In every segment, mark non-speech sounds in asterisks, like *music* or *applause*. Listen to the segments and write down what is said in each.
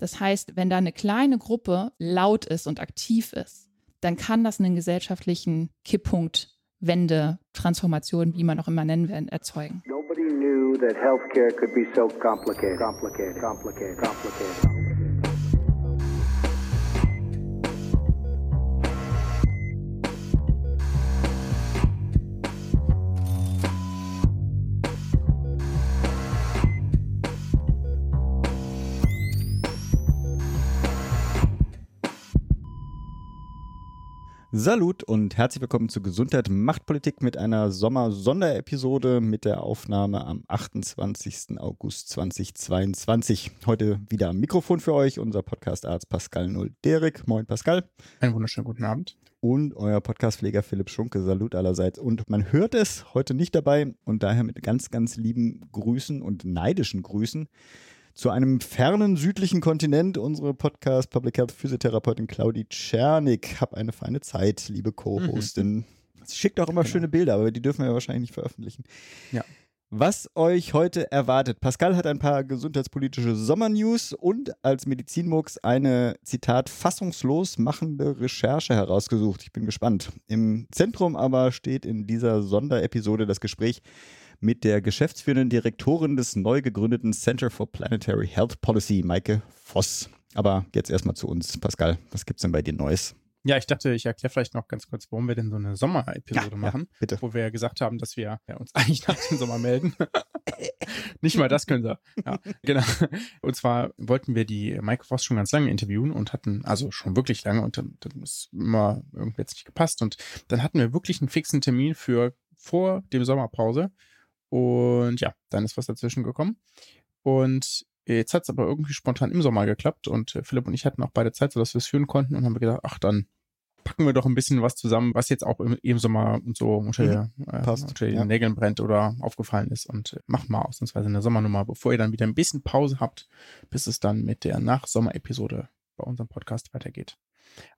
Das heißt, wenn da eine kleine Gruppe laut ist und aktiv ist, dann kann das einen gesellschaftlichen Kipppunkt, Wende, Transformation, wie man auch immer nennen will, erzeugen. Nobody knew that healthcare could be so complicated, complicated, complicated, complicated. Salut und herzlich willkommen zu Gesundheit Machtpolitik mit einer Sommer-Sonderepisode mit der Aufnahme am 28. August 2022. Heute wieder am Mikrofon für euch, unser Podcast-Arzt Pascal Null-Derik. Moin Pascal. Einen wunderschönen guten Abend. Und euer Podcastpfleger Philipp Schunke. Salut allerseits. Und man hört es heute nicht dabei und daher mit ganz, ganz lieben Grüßen und neidischen Grüßen zu einem fernen südlichen Kontinent. Unsere Podcast Public Health Physiotherapeutin Claudi Czernik. Hab eine feine Zeit, liebe Co-Hostin. Mhm. Sie schickt auch immer genau. schöne Bilder, aber die dürfen wir ja wahrscheinlich nicht veröffentlichen. Ja. Was euch heute erwartet. Pascal hat ein paar gesundheitspolitische Sommernews und als Medizinmux eine, Zitat, fassungslos machende Recherche herausgesucht. Ich bin gespannt. Im Zentrum aber steht in dieser Sonderepisode das Gespräch mit der geschäftsführenden Direktorin des neu gegründeten Center for Planetary Health Policy, Maike Voss. Aber jetzt erstmal zu uns, Pascal. Was gibt's denn bei dir Neues? Ja, ich dachte, ich erkläre vielleicht noch ganz kurz, warum wir denn so eine Sommer-Episode ja, machen. Ja, bitte. Wo wir ja gesagt haben, dass wir ja, uns *laughs* eigentlich nach dem Sommer melden. *laughs* Nicht mal das können sie. Ja, genau. Und zwar wollten wir die Maike Voss schon ganz lange interviewen und hatten, also schon wirklich lange und dann, dann ist immer irgendwie jetzt nicht gepasst. Und dann hatten wir wirklich einen fixen Termin für vor dem Sommerpause. Und ja, dann ist was dazwischen gekommen. Und jetzt hat es aber irgendwie spontan im Sommer geklappt und äh, Philipp und ich hatten auch beide Zeit, sodass wir es führen konnten und haben gedacht, ach, dann packen wir doch ein bisschen was zusammen, was jetzt auch im, im Sommer und so unter, mhm, äh, unter den ja. Nägeln brennt oder aufgefallen ist und äh, macht mal ausnahmsweise eine Sommernummer, bevor ihr dann wieder ein bisschen Pause habt, bis es dann mit der Nach-Sommer-Episode bei unserem Podcast weitergeht.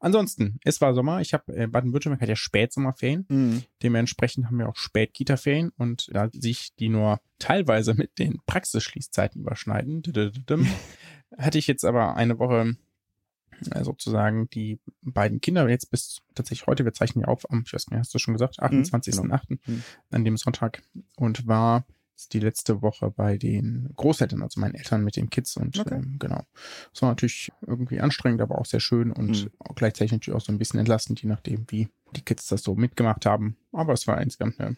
Ansonsten, es war Sommer. Ich habe äh, Baden-Württemberg hat ja Spätsommerferien. Mhm. Dementsprechend haben wir auch Spät-Kita-Ferien und da sich die nur teilweise mit den Praxisschließzeiten überschneiden, *laughs* hatte ich jetzt aber eine Woche äh, sozusagen die beiden Kinder jetzt bis tatsächlich heute, wir zeichnen ja auf am, ich weiß nicht, hast du schon gesagt, 28.8. Mhm, genau. Mhm. an dem Sonntag und war die letzte Woche bei den Großeltern, also meinen Eltern mit den Kids und okay. ähm, genau. Das war natürlich irgendwie anstrengend, aber auch sehr schön und mhm. gleichzeitig natürlich auch so ein bisschen entlastend, je nachdem, wie die Kids das so mitgemacht haben. Aber es war insgesamt eine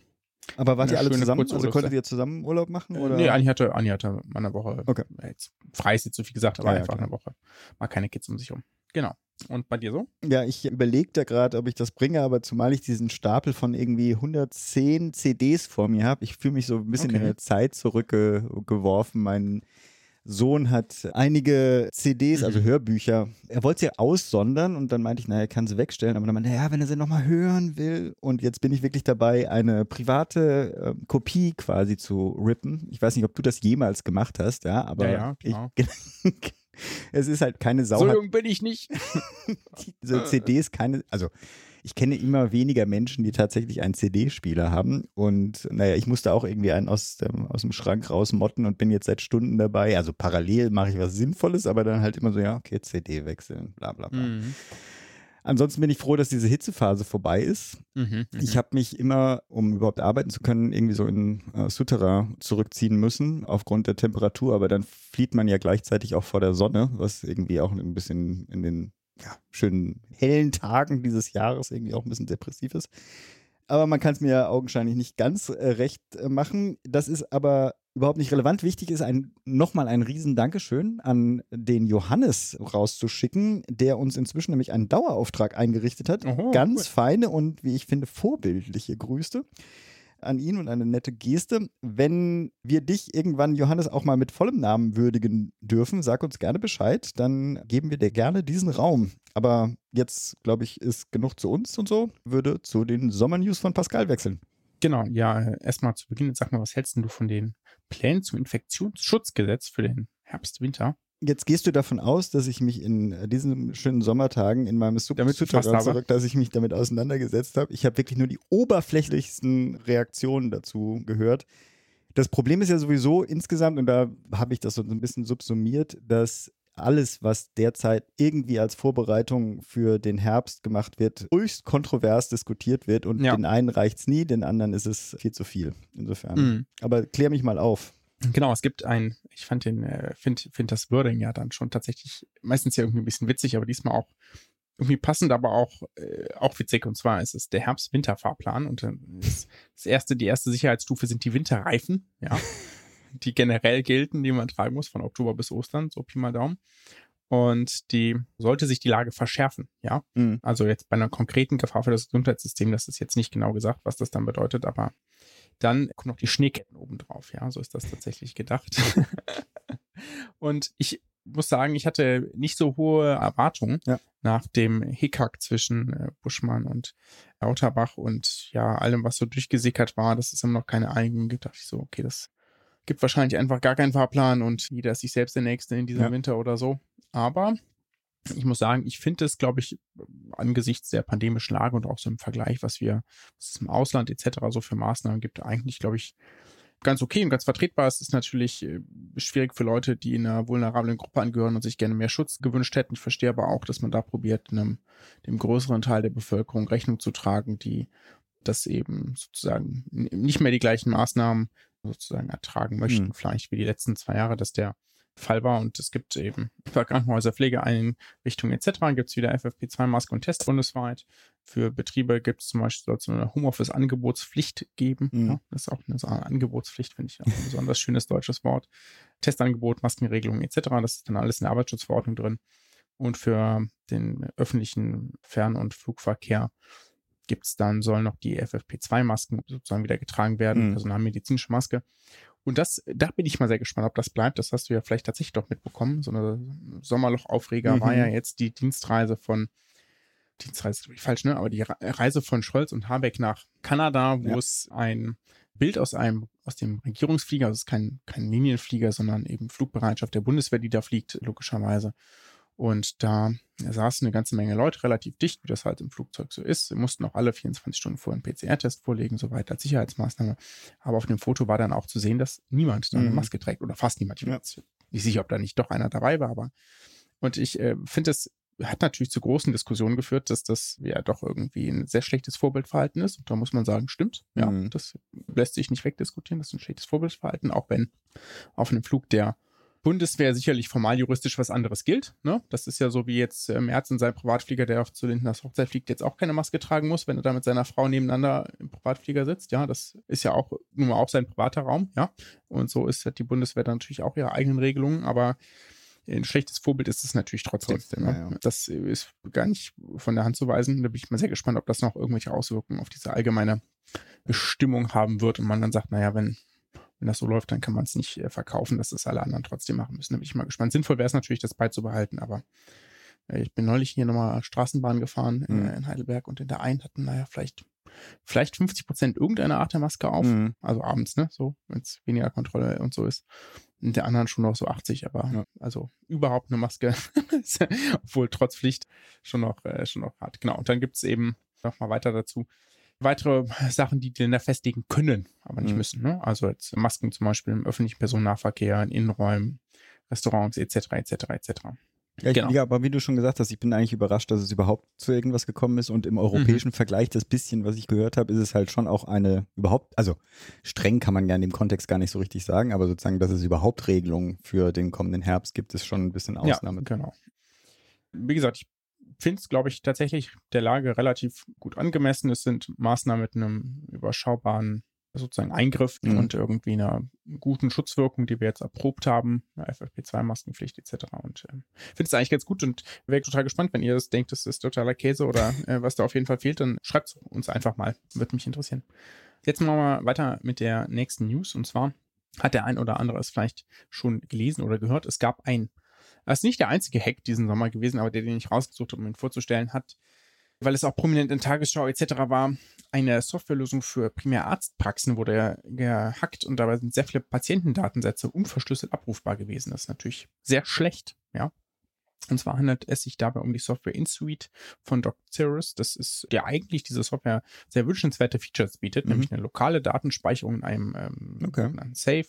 aber wart ihr alle zusammen? Also konntet ihr zusammen Urlaub machen? Oder? Nee, Anni hatte, Anni hatte mal eine Woche. Okay. Jetzt frei ist jetzt so viel gesagt, aber ja, einfach ja, eine Woche. Mal keine Kids um sich um. Genau. Und bei dir so? Ja, ich überlege da gerade, ob ich das bringe, aber zumal ich diesen Stapel von irgendwie 110 CDs vor mir habe, ich fühle mich so ein bisschen okay. in der Zeit zurückgeworfen. Mein Sohn hat einige CDs, also mhm. Hörbücher. Er wollte sie aussondern und dann meinte ich, naja, er kann sie wegstellen. Aber dann meinte er, ja, wenn er sie nochmal hören will. Und jetzt bin ich wirklich dabei, eine private äh, Kopie quasi zu rippen. Ich weiß nicht, ob du das jemals gemacht hast, ja, aber ja, ja, ich, *laughs* es ist halt keine Sau. So jung bin ich nicht. *laughs* Diese CDs keine, also ich kenne immer weniger Menschen, die tatsächlich einen CD-Spieler haben. Und naja, ich musste auch irgendwie einen aus dem, aus dem Schrank rausmotten und bin jetzt seit Stunden dabei. Also parallel mache ich was Sinnvolles, aber dann halt immer so, ja, okay, CD wechseln, bla bla bla. Mhm. Ansonsten bin ich froh, dass diese Hitzephase vorbei ist. Mhm, ich mhm. habe mich immer, um überhaupt arbeiten zu können, irgendwie so in äh, Sutera zurückziehen müssen, aufgrund der Temperatur. Aber dann flieht man ja gleichzeitig auch vor der Sonne, was irgendwie auch ein bisschen in den ja, schönen hellen Tagen dieses Jahres irgendwie auch ein bisschen depressiv ist. Aber man kann es mir augenscheinlich nicht ganz äh, recht äh, machen. Das ist aber überhaupt nicht relevant. Wichtig ist ein, nochmal ein riesen Dankeschön an den Johannes rauszuschicken, der uns inzwischen nämlich einen Dauerauftrag eingerichtet hat. Oho, Ganz cool. feine und, wie ich finde, vorbildliche Grüße an ihn und eine nette Geste. Wenn wir dich irgendwann, Johannes, auch mal mit vollem Namen würdigen dürfen, sag uns gerne Bescheid, dann geben wir dir gerne diesen Raum. Aber jetzt, glaube ich, ist genug zu uns und so, würde zu den Sommernews von Pascal wechseln. Genau, ja, erstmal zu Beginn, sag mal, was hältst du von den Plänen zum Infektionsschutzgesetz für den Herbst, Winter? Jetzt gehst du davon aus, dass ich mich in diesen schönen Sommertagen in meinem Subtutorial zurück, dass ich mich damit auseinandergesetzt habe. Ich habe wirklich nur die oberflächlichsten Reaktionen dazu gehört. Das Problem ist ja sowieso insgesamt, und da habe ich das so ein bisschen subsumiert, dass alles, was derzeit irgendwie als Vorbereitung für den Herbst gemacht wird, höchst kontrovers diskutiert wird und ja. den einen reicht es nie, den anderen ist es viel zu viel. Insofern. Mhm. Aber klär mich mal auf. Genau, es gibt ein, ich fand den, äh, finde find das Wording ja dann schon tatsächlich meistens ja irgendwie ein bisschen witzig, aber diesmal auch irgendwie passend, aber auch, äh, auch witzig. Und zwar ist es der Herbst-Winter-Fahrplan und äh, das, erste, die erste Sicherheitsstufe sind die Winterreifen, ja, *laughs* die generell gelten, die man tragen muss von Oktober bis Ostern, so Pi mal Daumen. Und die sollte sich die Lage verschärfen, ja. Mhm. Also jetzt bei einer konkreten Gefahr für das Gesundheitssystem, das ist jetzt nicht genau gesagt, was das dann bedeutet, aber dann kommen noch die Schneeketten obendrauf, ja. So ist das tatsächlich gedacht. *laughs* und ich muss sagen, ich hatte nicht so hohe Erwartungen ja. nach dem Hickhack zwischen äh, Buschmann und Lauterbach und ja, allem, was so durchgesickert war, dass es immer noch keine Einigung gibt, dachte ich so, okay, das gibt wahrscheinlich einfach gar keinen Fahrplan und jeder ist sich selbst der Nächste in diesem ja. Winter oder so. Aber ich muss sagen, ich finde es, glaube ich, angesichts der pandemischen Lage und auch so im Vergleich, was wir, was es im Ausland etc. so für Maßnahmen gibt, eigentlich, glaube ich, ganz okay und ganz vertretbar. Es ist natürlich äh, schwierig für Leute, die in einer vulnerablen Gruppe angehören und sich gerne mehr Schutz gewünscht hätten. Ich verstehe aber auch, dass man da probiert, einem, dem größeren Teil der Bevölkerung Rechnung zu tragen, die das eben sozusagen nicht mehr die gleichen Maßnahmen sozusagen ertragen möchten, mhm. vielleicht wie die letzten zwei Jahre, dass der Fall war. Und es gibt eben für Krankenhäuser, Pflegeeinrichtungen etc. gibt es wieder FFP2-Masken und Tests bundesweit. Für Betriebe gibt es zum Beispiel so eine Homeoffice-Angebotspflicht geben. Mhm. Ja, das ist auch eine, eine Angebotspflicht, finde ich auch ein besonders schönes deutsches Wort. Testangebot, Maskenregelungen etc. Das ist dann alles in der Arbeitsschutzverordnung drin. Und für den öffentlichen Fern- und Flugverkehr gibt es dann, sollen noch die FFP2-Masken sozusagen wieder getragen werden, mhm. personalmedizinische Maske. Und das, da bin ich mal sehr gespannt, ob das bleibt. Das hast du ja vielleicht tatsächlich doch mitbekommen. So eine Sommerloch-Aufreger mhm. war ja jetzt die Dienstreise von, Dienstreise ist falsch, ne? Aber die Reise von Scholz und Habeck nach Kanada, wo ja. es ein Bild aus einem, aus dem Regierungsflieger, also es ist kein, kein Linienflieger, sondern eben Flugbereitschaft der Bundeswehr, die da fliegt, logischerweise. Und da saßen eine ganze Menge Leute relativ dicht, wie das halt im Flugzeug so ist. Sie mussten auch alle 24 Stunden vorher einen PCR-Test vorlegen, soweit als Sicherheitsmaßnahme. Aber auf dem Foto war dann auch zu sehen, dass niemand da eine mhm. Maske trägt oder fast niemand. Ich bin ja. nicht sicher, ob da nicht doch einer dabei war, aber und ich äh, finde es hat natürlich zu großen Diskussionen geführt, dass das ja doch irgendwie ein sehr schlechtes Vorbildverhalten ist. Und da muss man sagen, stimmt. Ja, mhm. das lässt sich nicht wegdiskutieren. Das ist ein schlechtes Vorbildverhalten, auch wenn auf einem Flug, der Bundeswehr sicherlich formal juristisch was anderes gilt. Ne? Das ist ja so wie jetzt äh, Merz in seinem Privatflieger, der auf zu Lindners Hochzeit fliegt, jetzt auch keine Maske tragen muss, wenn er da mit seiner Frau nebeneinander im Privatflieger sitzt. Ja, das ist ja auch nun mal auch sein privater Raum. Ja, und so ist hat die Bundeswehr dann natürlich auch ihre eigenen Regelungen, aber ein schlechtes Vorbild ist es natürlich trotzdem. trotzdem ne? ja. Das ist gar nicht von der Hand zu weisen. Da bin ich mal sehr gespannt, ob das noch irgendwelche Auswirkungen auf diese allgemeine Bestimmung haben wird und man dann sagt, naja, wenn wenn das so läuft, dann kann man es nicht äh, verkaufen, dass das alle anderen trotzdem machen müssen. Da bin ich mal gespannt. Sinnvoll wäre es natürlich, das beizubehalten, aber äh, ich bin neulich hier nochmal Straßenbahn gefahren in, mhm. in, Heidelberg und in der einen hatten, naja, vielleicht, vielleicht 50 Prozent irgendeine Art der Maske auf. Mhm. Also abends, ne? So, wenn es weniger Kontrolle und so ist. Und der anderen schon noch so 80, aber ja. also überhaupt eine Maske, *laughs* obwohl trotz Pflicht schon noch, äh, schon noch hart. Genau. Und dann gibt es eben nochmal weiter dazu weitere *laughs* Sachen, die die Länder festlegen können, aber nicht mhm. müssen. Ne? Also jetzt Masken zum Beispiel im öffentlichen Personennahverkehr, in Innenräumen, Restaurants etc. etc. etc. Ja, genau. ja, aber wie du schon gesagt hast, ich bin eigentlich überrascht, dass es überhaupt zu irgendwas gekommen ist und im europäischen mhm. Vergleich, das bisschen, was ich gehört habe, ist es halt schon auch eine überhaupt, also streng kann man ja in dem Kontext gar nicht so richtig sagen, aber sozusagen, dass es überhaupt Regelungen für den kommenden Herbst gibt, ist schon ein bisschen Ausnahme. Ja, genau. Wie gesagt, ich finde es, glaube ich, tatsächlich der Lage relativ gut angemessen. Es sind Maßnahmen mit einem überschaubaren sozusagen Eingriff mhm. und irgendwie einer guten Schutzwirkung, die wir jetzt erprobt haben, FFP2-Maskenpflicht etc. Und äh, finde es eigentlich ganz gut und wäre total gespannt, wenn ihr das denkt, das ist totaler Käse oder *laughs* äh, was da auf jeden Fall fehlt, dann schreibt uns einfach mal. Würde mich interessieren. Jetzt machen wir weiter mit der nächsten News und zwar hat der ein oder andere es vielleicht schon gelesen oder gehört. Es gab ein das ist nicht der einzige Hack diesen Sommer gewesen, aber der, den ich rausgesucht habe, um ihn vorzustellen, hat, weil es auch prominent in Tagesschau etc. war, eine Softwarelösung für Primärarztpraxen wurde gehackt und dabei sind sehr viele Patientendatensätze unverschlüsselt abrufbar gewesen. Das ist natürlich sehr schlecht, ja. Und zwar handelt es sich dabei um die Software InSuite von Docterus. Das ist der eigentlich diese Software sehr wünschenswerte Features bietet, mhm. nämlich eine lokale Datenspeicherung in einem ähm, okay. Safe,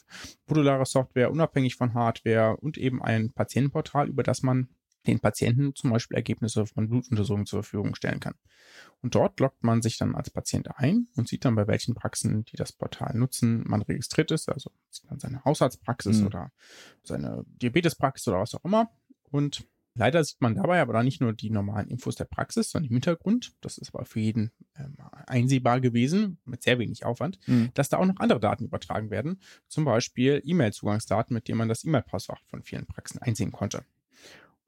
modulare Software, unabhängig von Hardware und eben ein Patientenportal, über das man den Patienten zum Beispiel Ergebnisse von Blutuntersuchungen zur Verfügung stellen kann. Und dort loggt man sich dann als Patient ein und sieht dann, bei welchen Praxen, die das Portal nutzen, man registriert ist. Also sieht man seine Haushaltspraxis mhm. oder seine Diabetespraxis oder was auch immer. Und leider sieht man dabei aber nicht nur die normalen Infos der Praxis, sondern im Hintergrund, das ist aber für jeden ähm, einsehbar gewesen, mit sehr wenig Aufwand, mhm. dass da auch noch andere Daten übertragen werden. Zum Beispiel E-Mail-Zugangsdaten, mit denen man das E-Mail-Postfach von vielen Praxen einsehen konnte.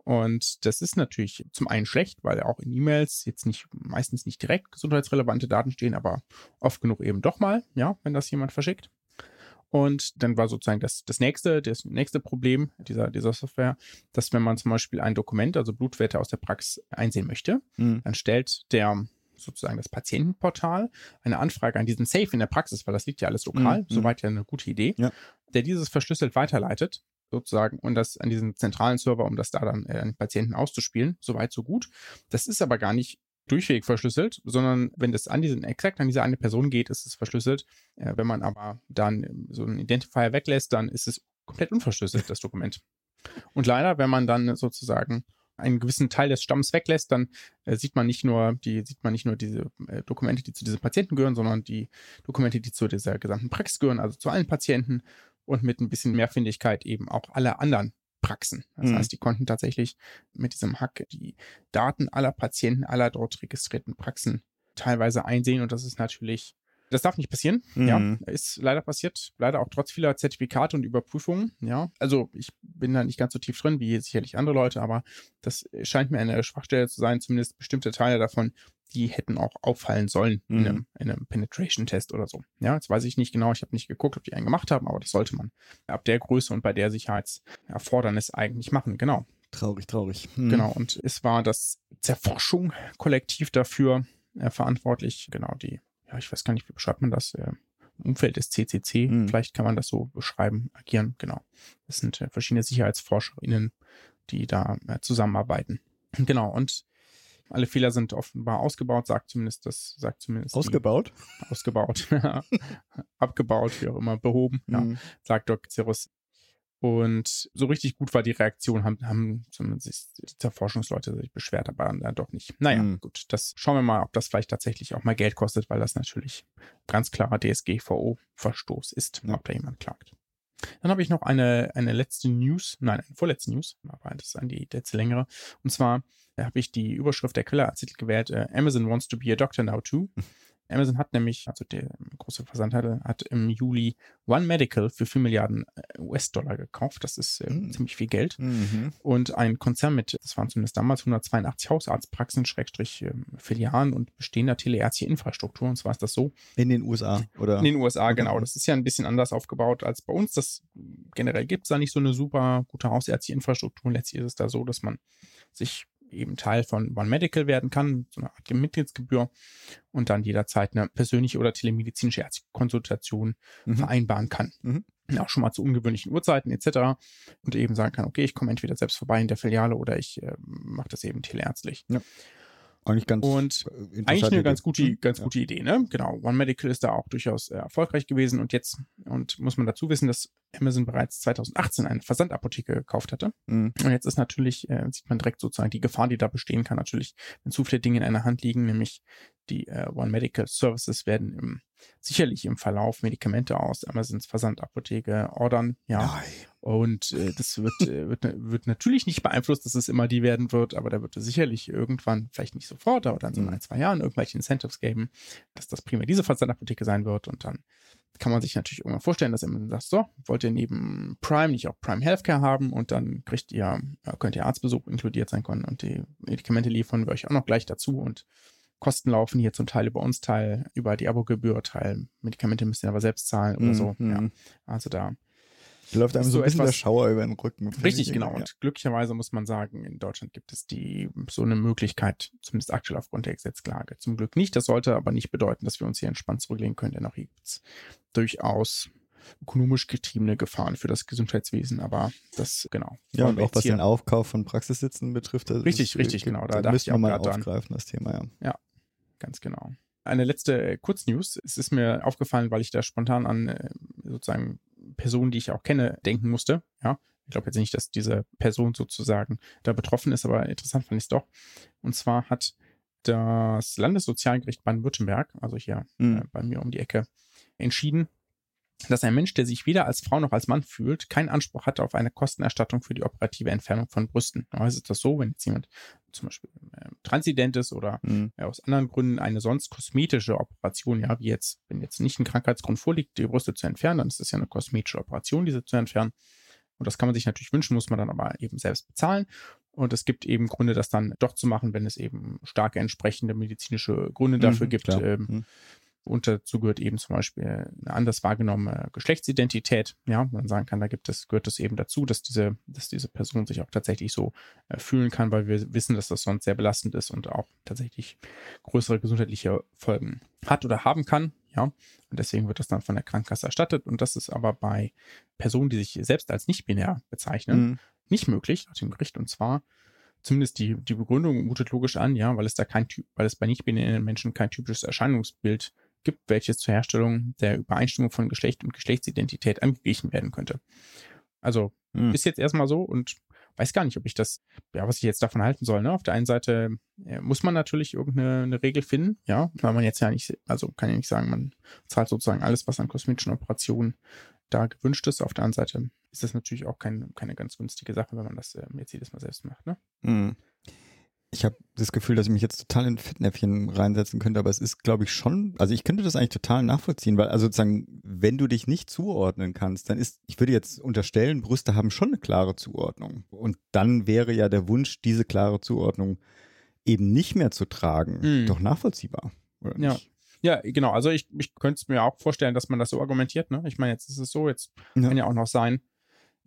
Und das ist natürlich zum einen schlecht, weil auch in E-Mails jetzt nicht, meistens nicht direkt gesundheitsrelevante Daten stehen, aber oft genug eben doch mal, ja, wenn das jemand verschickt. Und dann war sozusagen das, das nächste, das nächste Problem dieser, dieser Software, dass wenn man zum Beispiel ein Dokument, also Blutwerte aus der Praxis einsehen möchte, mhm. dann stellt der sozusagen das Patientenportal eine Anfrage an diesen Safe in der Praxis, weil das liegt ja alles lokal, mhm. soweit ja eine gute Idee, ja. der dieses verschlüsselt weiterleitet sozusagen und das an diesen zentralen Server, um das da dann äh, an Patienten auszuspielen. Soweit, so gut. Das ist aber gar nicht durchweg verschlüsselt, sondern wenn das an diesen, exakt an diese eine Person geht, ist es verschlüsselt. Äh, wenn man aber dann so einen Identifier weglässt, dann ist es komplett unverschlüsselt, das Dokument. Und leider, wenn man dann sozusagen einen gewissen Teil des Stamms weglässt, dann äh, sieht man nicht nur die, sieht man nicht nur diese äh, Dokumente, die zu diesem Patienten gehören, sondern die Dokumente, die zu dieser gesamten Praxis gehören, also zu allen Patienten und mit ein bisschen Mehrfindigkeit eben auch alle anderen Praxen. Das mhm. heißt, die konnten tatsächlich mit diesem Hack die Daten aller Patienten, aller dort registrierten Praxen teilweise einsehen und das ist natürlich das darf nicht passieren. Mhm. Ja, ist leider passiert. Leider auch trotz vieler Zertifikate und Überprüfungen. Ja, also ich bin da nicht ganz so tief drin wie sicherlich andere Leute, aber das scheint mir eine Schwachstelle zu sein. Zumindest bestimmte Teile davon, die hätten auch auffallen sollen mhm. in, einem, in einem Penetration-Test oder so. Ja, jetzt weiß ich nicht genau. Ich habe nicht geguckt, ob die einen gemacht haben, aber das sollte man ab der Größe und bei der Sicherheitserfordernis eigentlich machen. Genau. Traurig, traurig. Mhm. Genau. Und es war das Zerforschung-Kollektiv dafür äh, verantwortlich. Genau, die ja, ich weiß gar nicht, wie beschreibt man das? Äh, Umfeld des CCC, mhm. vielleicht kann man das so beschreiben, agieren, genau. Das sind äh, verschiedene SicherheitsforscherInnen, die da äh, zusammenarbeiten. Genau, und alle Fehler sind offenbar ausgebaut, sagt zumindest das, sagt zumindest. Ausgebaut? Die, ausgebaut, *laughs* abgebaut, wie auch immer, behoben, mhm. ja, sagt Doc Cirrus. Und so richtig gut war die Reaktion, haben, haben zumindest die Zerforschungsleute sich beschwert, aber dann doch nicht. Naja, mhm. gut, das schauen wir mal, ob das vielleicht tatsächlich auch mal Geld kostet, weil das natürlich ganz klarer DSGVO-Verstoß ist, ja. ob da jemand klagt. Dann habe ich noch eine, eine letzte News, nein, eine vorletzte News, aber das ist die letzte längere. Und zwar habe ich die Überschrift der Quellerartikel gewählt, äh, Amazon wants to be a doctor now too. *laughs* Amazon hat nämlich, also der große Versandhandel, hat im Juli One Medical für 4 Milliarden äh, US-Dollar gekauft. Das ist äh, mhm. ziemlich viel Geld. Mhm. Und ein Konzern mit, das waren zumindest damals 182 Hausarztpraxen, Schrägstrich äh, Filialen und bestehender teleärztliche Infrastruktur. Und zwar ist das so. In den USA, oder? In den USA, genau. Das ist ja ein bisschen anders aufgebaut als bei uns. Das generell gibt es da nicht so eine super gute hausärztliche Infrastruktur. Letztlich ist es da so, dass man sich eben Teil von One Medical werden kann, so eine Art Mitgliedsgebühr und dann jederzeit eine persönliche oder telemedizinische Konsultation mhm. vereinbaren kann. Mhm. Auch schon mal zu ungewöhnlichen Uhrzeiten etc. Und eben sagen kann, okay, ich komme entweder selbst vorbei in der Filiale oder ich äh, mache das eben teleärztlich. Ja. Eigentlich ganz und eigentlich eine ganz gute, hm, ganz gute ja. Idee, ne? Genau. One Medical ist da auch durchaus äh, erfolgreich gewesen und jetzt und muss man dazu wissen, dass Amazon bereits 2018 eine Versandapotheke gekauft hatte. Mhm. Und jetzt ist natürlich, äh, sieht man direkt sozusagen die Gefahr, die da bestehen kann, natürlich, wenn zu viele Dinge in einer Hand liegen, nämlich die äh, One Medical Services werden im, sicherlich im Verlauf Medikamente aus Amazons Versandapotheke ordern, ja. Nein. Und äh, das wird, äh, wird, wird natürlich nicht beeinflusst, dass es immer die werden wird, aber da wird es sicherlich irgendwann, vielleicht nicht sofort, aber dann so in mhm. ein, zwei Jahren irgendwelche Incentives geben, dass das primär diese Versandapotheke sein wird und dann kann man sich natürlich irgendwann vorstellen, dass Amazon sagt, so, wollt ihr neben Prime nicht auch Prime Healthcare haben und dann kriegt ihr, könnt ihr Arztbesuch inkludiert sein können und die Medikamente liefern wir euch auch noch gleich dazu und Kosten laufen hier zum Teil über uns, Teil über die Abogebühr, Teil Medikamente müsst ihr aber selbst zahlen oder mm, so. Ja, mhm. also da läuft einem so, so ein bisschen der Schauer über den Rücken. Richtig, genau. Ja. Und glücklicherweise muss man sagen, in Deutschland gibt es die so eine Möglichkeit, zumindest aktuell aufgrund der Gesetzlage. Zum Glück nicht. Das sollte aber nicht bedeuten, dass wir uns hier entspannt zurücklegen können, denn auch hier gibt es durchaus ökonomisch getriebene Gefahren für das Gesundheitswesen. Aber das, genau. Ja, und auch was den Aufkauf von Praxissitzen betrifft. Richtig, ist, richtig, genau. Da, da müssen wir mal aufgreifen, das Thema, ja. Ja, ganz genau. Eine letzte äh, Kurznews. Es ist mir aufgefallen, weil ich da spontan an äh, sozusagen Personen, die ich auch kenne, denken musste. Ja, ich glaube jetzt nicht, dass diese Person sozusagen da betroffen ist, aber interessant fand ich es doch. Und zwar hat das Landessozialgericht Baden-Württemberg, also hier mhm. äh, bei mir um die Ecke, entschieden, dass ein Mensch, der sich weder als Frau noch als Mann fühlt, keinen Anspruch hat auf eine Kostenerstattung für die operative Entfernung von Brüsten. Normalerweise ist das so, wenn jetzt jemand zum Beispiel äh, transident ist oder mhm. äh, aus anderen Gründen eine sonst kosmetische Operation, ja, wie jetzt, wenn jetzt nicht ein Krankheitsgrund vorliegt, die Brüste zu entfernen, dann ist das ja eine kosmetische Operation, diese zu entfernen. Und das kann man sich natürlich wünschen, muss man dann aber eben selbst bezahlen. Und es gibt eben Gründe, das dann doch zu machen, wenn es eben starke entsprechende medizinische Gründe dafür mhm, gibt. Ähm, mhm. Und dazu gehört eben zum Beispiel eine anders wahrgenommene Geschlechtsidentität. Ja, man sagen kann, da gibt es, gehört es eben dazu, dass diese, dass diese Person sich auch tatsächlich so äh, fühlen kann, weil wir wissen, dass das sonst sehr belastend ist und auch tatsächlich größere gesundheitliche Folgen hat oder haben kann. Ja, und deswegen wird das dann von der Krankenkasse erstattet. Und das ist aber bei Personen, die sich selbst als nicht-binär bezeichnen, mhm. nicht möglich nach dem Gericht. Und zwar zumindest die, die Begründung mutet logisch an, ja, weil es da kein Typ, weil es bei nicht-binären Menschen kein typisches Erscheinungsbild gibt, welches zur Herstellung der Übereinstimmung von Geschlecht und Geschlechtsidentität angeglichen werden könnte. Also hm. ist jetzt erstmal so und weiß gar nicht, ob ich das, ja, was ich jetzt davon halten soll. Ne? Auf der einen Seite äh, muss man natürlich irgendeine Regel finden, ja, weil man jetzt ja nicht, also kann ja nicht sagen, man zahlt sozusagen alles, was an kosmetischen Operationen da gewünscht ist. Auf der anderen Seite ist das natürlich auch kein, keine ganz günstige Sache, wenn man das äh, jetzt jedes Mal selbst macht. Ne? Hm ich habe das Gefühl, dass ich mich jetzt total in Fettnäpfchen reinsetzen könnte, aber es ist, glaube ich, schon, also ich könnte das eigentlich total nachvollziehen, weil also sozusagen, wenn du dich nicht zuordnen kannst, dann ist, ich würde jetzt unterstellen, Brüste haben schon eine klare Zuordnung. Und dann wäre ja der Wunsch, diese klare Zuordnung eben nicht mehr zu tragen, mhm. doch nachvollziehbar. Ja. Nicht? Ja, genau. Also ich, ich könnte es mir auch vorstellen, dass man das so argumentiert. Ne? Ich meine, jetzt ist es so, jetzt ja. kann ja auch noch sein,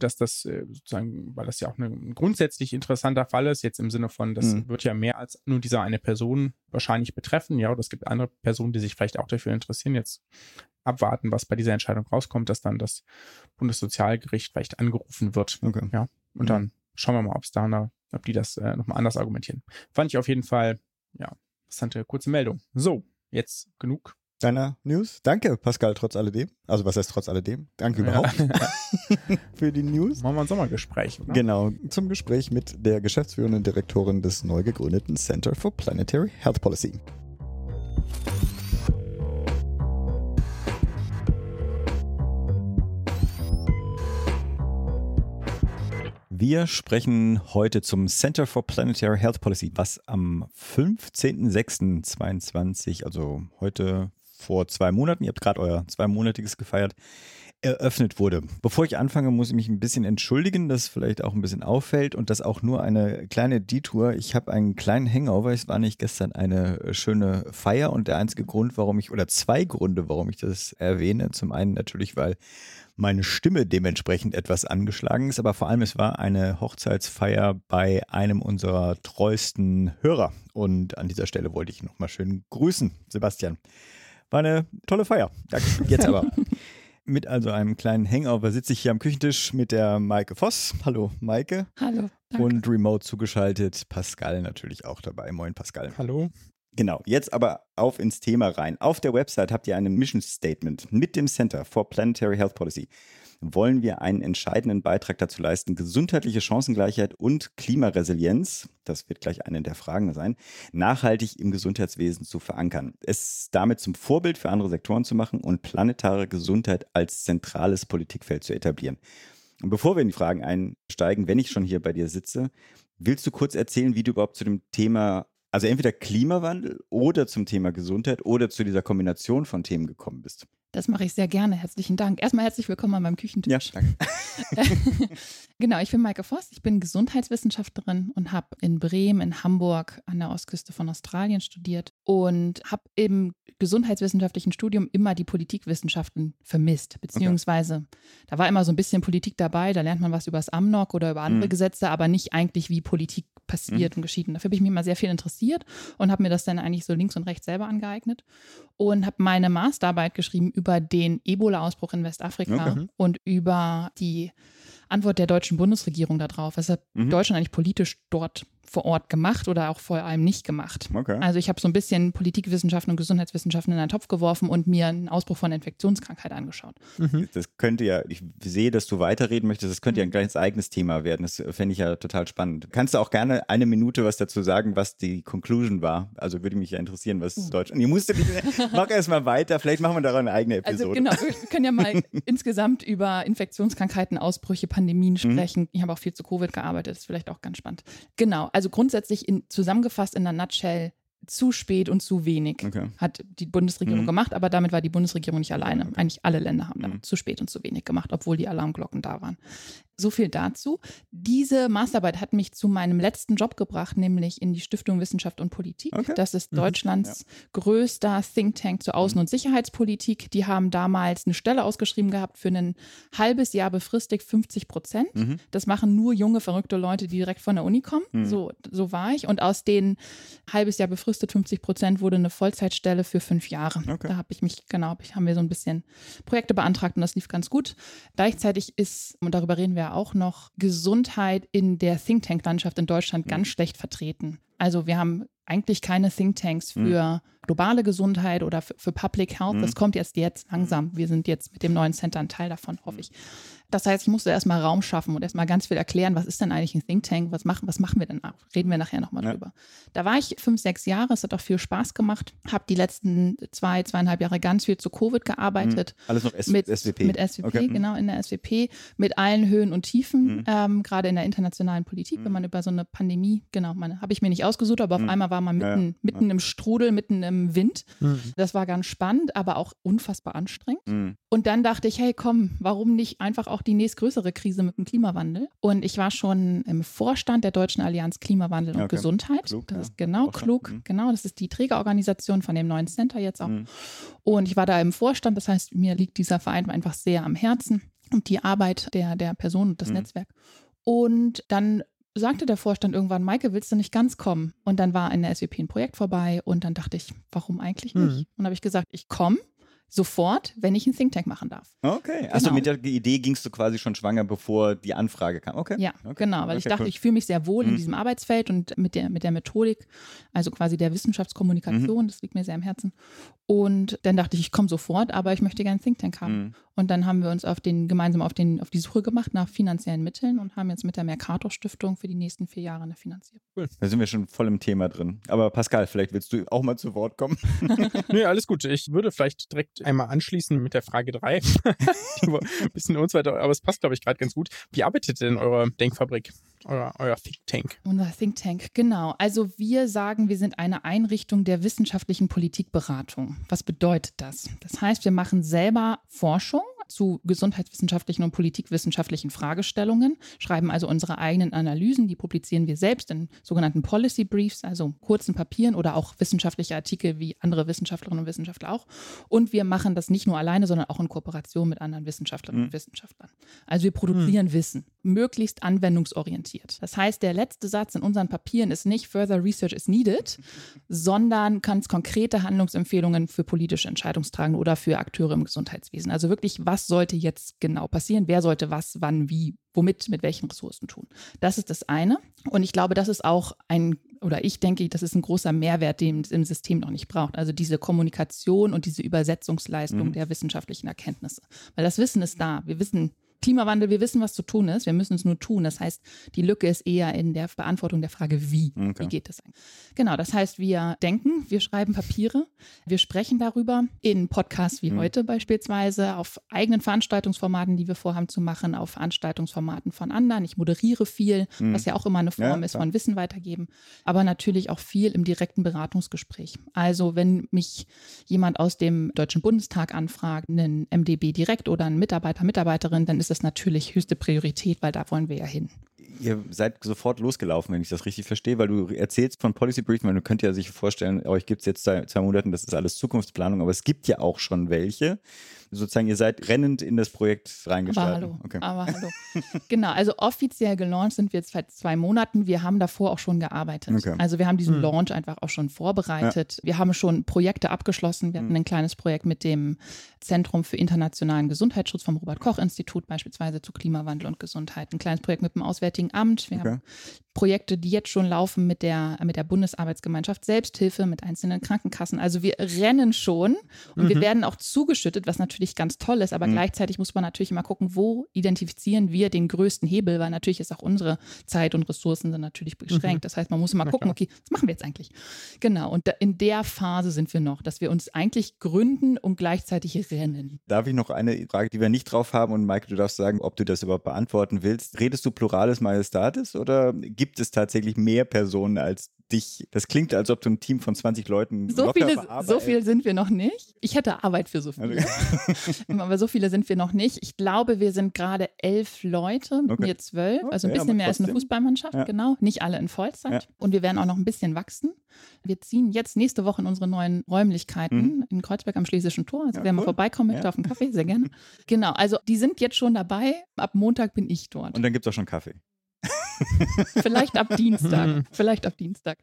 dass das äh, sozusagen, weil das ja auch ein grundsätzlich interessanter Fall ist, jetzt im Sinne von, das mhm. wird ja mehr als nur diese eine Person wahrscheinlich betreffen, ja, oder es gibt andere Personen, die sich vielleicht auch dafür interessieren, jetzt abwarten, was bei dieser Entscheidung rauskommt, dass dann das Bundessozialgericht vielleicht angerufen wird. Okay. Ja. Und mhm. dann schauen wir mal, ob es da eine, ob die das äh, nochmal anders argumentieren. Fand ich auf jeden Fall, ja, interessante kurze Meldung. So, jetzt genug deiner News. Danke, Pascal, trotz alledem. Also was heißt trotz alledem? Danke überhaupt ja. *laughs* für die News. Machen wir ein Sommergespräch. Oder? Genau, zum Gespräch mit der geschäftsführenden Direktorin des neu gegründeten Center for Planetary Health Policy. Wir sprechen heute zum Center for Planetary Health Policy, was am 15.06.22, also heute vor zwei Monaten, ihr habt gerade euer zweimonatiges gefeiert, eröffnet wurde. Bevor ich anfange, muss ich mich ein bisschen entschuldigen, dass vielleicht auch ein bisschen auffällt und das auch nur eine kleine Detour. Ich habe einen kleinen Hangover. Es war nicht gestern eine schöne Feier und der einzige Grund, warum ich, oder zwei Gründe, warum ich das erwähne. Zum einen natürlich, weil meine Stimme dementsprechend etwas angeschlagen ist, aber vor allem es war eine Hochzeitsfeier bei einem unserer treuesten Hörer. Und an dieser Stelle wollte ich nochmal schön grüßen, Sebastian. War eine tolle Feier. Danke. Jetzt aber. *laughs* mit also einem kleinen Hangover sitze ich hier am Küchentisch mit der Maike Voss. Hallo Maike. Hallo. Danke. Und remote zugeschaltet Pascal natürlich auch dabei. Moin Pascal. Hallo. Genau, jetzt aber auf ins Thema rein. Auf der Website habt ihr ein Mission Statement mit dem Center for Planetary Health Policy wollen wir einen entscheidenden Beitrag dazu leisten, gesundheitliche Chancengleichheit und Klimaresilienz, das wird gleich eine der Fragen sein, nachhaltig im Gesundheitswesen zu verankern. Es damit zum Vorbild für andere Sektoren zu machen und planetare Gesundheit als zentrales Politikfeld zu etablieren. Und bevor wir in die Fragen einsteigen, wenn ich schon hier bei dir sitze, willst du kurz erzählen, wie du überhaupt zu dem Thema also entweder Klimawandel oder zum Thema Gesundheit oder zu dieser Kombination von Themen gekommen bist. Das mache ich sehr gerne. Herzlichen Dank. Erstmal herzlich willkommen an meinem Küchentisch. Ja, danke. *laughs* genau, ich bin Maike Voss. Ich bin Gesundheitswissenschaftlerin und habe in Bremen, in Hamburg an der Ostküste von Australien studiert und habe im gesundheitswissenschaftlichen Studium immer die Politikwissenschaften vermisst. Beziehungsweise okay. da war immer so ein bisschen Politik dabei. Da lernt man was über das Amnok oder über andere mhm. Gesetze, aber nicht eigentlich, wie Politik passiert mhm. und geschieht. Und dafür habe ich mich immer sehr viel interessiert und habe mir das dann eigentlich so links und rechts selber angeeignet und habe meine Masterarbeit geschrieben über den Ebola-Ausbruch in Westafrika Okay. und über die Antwort der deutschen Bundesregierung darauf. Was hat Mhm. Deutschland eigentlich politisch dort vor Ort gemacht oder auch vor allem nicht gemacht? Okay. Also ich habe so ein bisschen Politikwissenschaften und Gesundheitswissenschaften in einen Topf geworfen und mir einen Ausbruch von Infektionskrankheit angeschaut. Das könnte ja, ich sehe, dass du weiterreden möchtest, das könnte ja Mhm. ein kleines eigenes Thema werden. Das fände ich ja total spannend. Kannst du auch gerne eine Minute was dazu sagen, was die Conclusion war? Also würde mich ja interessieren, was Mhm. Deutschland. Ihr musstet nicht, *laughs* mach erst mal weiter, vielleicht machen wir daran eine eigene Episode. Also genau, wir können ja mal *laughs* insgesamt über Infektionskrankheiten, Ausbrüche, Pandemien Mhm. sprechen. Ich habe auch viel zu Covid gearbeitet, das ist vielleicht auch ganz spannend. Genau, also grundsätzlich in, zusammengefasst in der Nutshell zu spät und zu wenig Okay. hat die Bundesregierung Mhm. gemacht, aber damit war die Bundesregierung nicht alleine. Okay. Eigentlich alle Länder haben Mhm. damit zu spät und zu wenig gemacht, obwohl die Alarmglocken da waren. So viel dazu. Diese Masterarbeit hat mich zu meinem letzten Job gebracht, nämlich in die Stiftung Wissenschaft und Politik. Okay. Das ist Mhm. Deutschlands größter Think Tank zur Außen- und Sicherheitspolitik. Die haben damals eine Stelle ausgeschrieben gehabt für ein halbes Jahr befristet 50 Prozent. Mhm. Das machen nur junge, verrückte Leute, die direkt von der Uni kommen. Mhm. So, so war ich. Und aus den halbes Jahr befristet 50 Prozent wurde eine Vollzeitstelle für fünf Jahre. Okay. Da habe ich mich, genau, haben wir so ein bisschen Projekte beantragt und das lief ganz gut. Gleichzeitig ist, und darüber reden wir ja auch noch, Gesundheit in der Think Tank-Landschaft in Deutschland Mhm. ganz schlecht vertreten. Also wir haben eigentlich keine Thinktanks Mhm. für globale Gesundheit oder für, für Public Health. Mhm. Das kommt jetzt jetzt langsam. Wir sind jetzt mit dem neuen Center ein Teil davon, hoffe ich. Das heißt, ich musste erstmal Raum schaffen und erstmal ganz viel erklären, was ist denn eigentlich ein Think Tank, was machen, was machen wir denn auch? Reden wir nachher nochmal Ja. drüber. Da war ich fünf, sechs Jahre, es hat auch viel Spaß gemacht, habe die letzten zwei, zweieinhalb Jahre ganz viel zu Covid gearbeitet. Alles noch S Mit, SWP. mit SWP, Okay. Mhm. genau, in der SWP, mit allen Höhen und Tiefen, Mhm. ähm, gerade in der internationalen Politik, wenn Mhm. man über so eine Pandemie, genau, habe ich mir nicht ausgesucht, aber auf Mhm. einmal war man Ja, mitten, ja. mitten im Strudel, mitten im Wind. Mhm. Das war ganz spannend, aber auch unfassbar anstrengend. Mhm. Und dann dachte ich, hey, komm, warum nicht einfach auch die nächstgrößere Krise mit dem Klimawandel? Und ich war schon im Vorstand der Deutschen Allianz Klimawandel und Okay. Gesundheit. Klug, das ja. ist genau Auch schon. klug, Mhm. genau. Das ist die Trägerorganisation von dem neuen Center jetzt auch. Mhm. Und ich war da im Vorstand, das heißt, mir liegt dieser Verein einfach sehr am Herzen und die Arbeit der, der Person und das Mhm. Netzwerk. Und dann sagte der Vorstand irgendwann, Maike, willst du nicht ganz kommen? Und dann war in der SWP ein Projekt vorbei und dann dachte ich, warum eigentlich nicht? Mhm. Und habe ich gesagt, ich komme sofort, wenn ich einen Think Tank machen darf. Okay. Achso, Genau. mit der Idee gingst du quasi schon schwanger, bevor die Anfrage kam. Okay. Ja, okay. genau, weil ich Okay, dachte, cool. ich fühle mich sehr wohl Mhm. in diesem Arbeitsfeld und mit der, mit der Methodik, also quasi der Mhm. Wissenschaftskommunikation, das liegt mir sehr am Herzen. Und dann dachte ich, ich komme sofort, aber ich möchte gerne Think Tank haben. Mhm. Und dann haben wir uns auf den, gemeinsam auf, den, auf die Suche gemacht nach finanziellen Mitteln und haben jetzt mit der Mercator Stiftung für die nächsten vier Jahre eine Finanzierung. Da sind wir schon voll im Thema drin. Aber Pascal, vielleicht willst du auch mal zu Wort kommen. *laughs* Nö, alles gut. Ich würde vielleicht direkt einmal anschließen mit der Frage 3. *laughs* Die war ein bisschen uns weiter, aber es passt, glaube ich, gerade ganz gut. Wie arbeitet denn eure Denkfabrik, euer, euer Think Tank? Unser Think Tank, genau. Also wir sagen, wir sind eine Einrichtung der wissenschaftlichen Politikberatung. Was bedeutet das? Das heißt, wir machen selber Forschung zu gesundheitswissenschaftlichen und politikwissenschaftlichen Fragestellungen, schreiben also unsere eigenen Analysen, die publizieren wir selbst in sogenannten Policy Briefs, also kurzen Papieren oder auch wissenschaftliche Artikel wie andere Wissenschaftlerinnen und Wissenschaftler auch. Und wir machen das nicht nur alleine, sondern auch in Kooperation mit anderen Wissenschaftlerinnen und Mhm. Wissenschaftlern. Also wir produzieren Wissen, möglichst anwendungsorientiert. Das heißt, der letzte Satz in unseren Papieren ist nicht Further Research is needed, *laughs* sondern ganz konkrete Handlungsempfehlungen für politische Entscheidungstragende oder für Akteure im Gesundheitswesen. Also wirklich, was sollte jetzt genau passieren? Wer sollte was, wann, wie, womit, mit welchen Ressourcen tun? Das ist das eine. Und ich glaube, das ist auch ein oder ich denke, das ist ein großer Mehrwert, den es im System noch nicht braucht. Also diese Kommunikation und diese Übersetzungsleistung Mhm. der wissenschaftlichen Erkenntnisse. Weil das Wissen ist da. Wir wissen, Klimawandel, wir wissen, was zu tun ist. Wir müssen es nur tun. Das heißt, die Lücke ist eher in der Beantwortung der Frage, wie. Okay. Wie geht das eigentlich? Genau, das heißt, wir denken, wir schreiben Papiere, wir sprechen darüber in Podcasts wie Mhm. heute beispielsweise, auf eigenen Veranstaltungsformaten, die wir vorhaben zu machen, auf Veranstaltungsformaten von anderen. Ich moderiere viel, Mhm. was ja auch immer eine Form Ja, ist von Wissen weitergeben, aber natürlich auch viel im direkten Beratungsgespräch. Also wenn mich jemand aus dem Deutschen Bundestag anfragt, einen MDB direkt oder einen Mitarbeiter, Mitarbeiterin, dann ist das natürlich höchste Priorität, weil da wollen wir ja hin. Ihr seid sofort losgelaufen, wenn ich das richtig verstehe, weil du erzählst von Policy Briefing, weil du könnt ja sich vorstellen, euch gibt es jetzt zwei, zwei Monaten, das ist alles Zukunftsplanung, aber es gibt ja auch schon welche sozusagen, ihr seid rennend in das Projekt reingestartet. Aber hallo. Okay. Aber hallo. genau, also offiziell gelauncht sind wir jetzt seit zwei Monaten. Wir haben davor auch schon gearbeitet. Okay. Also wir haben diesen hm. Launch einfach auch schon vorbereitet. Ja. Wir haben schon Projekte abgeschlossen. Wir hatten hm. ein kleines Projekt mit dem Zentrum für internationalen Gesundheitsschutz vom Robert-Koch-Institut, beispielsweise zu Klimawandel und Gesundheit. Ein kleines Projekt mit dem Auswärtigen Amt. Wir okay. haben Projekte, die jetzt schon laufen mit der, mit der Bundesarbeitsgemeinschaft Selbsthilfe, mit einzelnen Krankenkassen. Also wir rennen schon und mhm. wir werden auch zugeschüttet, was natürlich ganz toll ist, aber mhm. gleichzeitig muss man natürlich immer gucken, wo identifizieren wir den größten Hebel, weil natürlich ist auch unsere Zeit und Ressourcen sind natürlich beschränkt. Mhm. Das heißt, man muss immer gucken, okay, was machen wir jetzt eigentlich? Genau, und in der Phase sind wir noch, dass wir uns eigentlich gründen und gleichzeitig rennen. Darf ich noch eine Frage, die wir nicht drauf haben und Mike, du darfst sagen, ob du das überhaupt beantworten willst. Redest du Plurales Majestatis oder gibt es tatsächlich mehr Personen als dich? Das klingt, als ob du ein Team von 20 Leuten so viele, So viel sind wir noch nicht. Ich hätte Arbeit für so viele. Okay. *laughs* Aber so viele sind wir noch nicht. Ich glaube, wir sind gerade elf Leute, mit okay. mir zwölf. Also ein bisschen mehr als eine Fußballmannschaft, ja. genau. Nicht alle in Vollzeit. Ja. Und wir werden auch noch ein bisschen wachsen. Wir ziehen jetzt nächste Woche in unsere neuen Räumlichkeiten mhm. in Kreuzberg am Schlesischen Tor. Also ja, wer cool. mal vorbeikommen möchte auf einen Kaffee, sehr gerne. *laughs* Genau, also die sind jetzt schon dabei. Ab Montag bin ich dort. Und dann gibt es auch schon Kaffee. Vielleicht ab Dienstag. *laughs* Vielleicht ab Dienstag.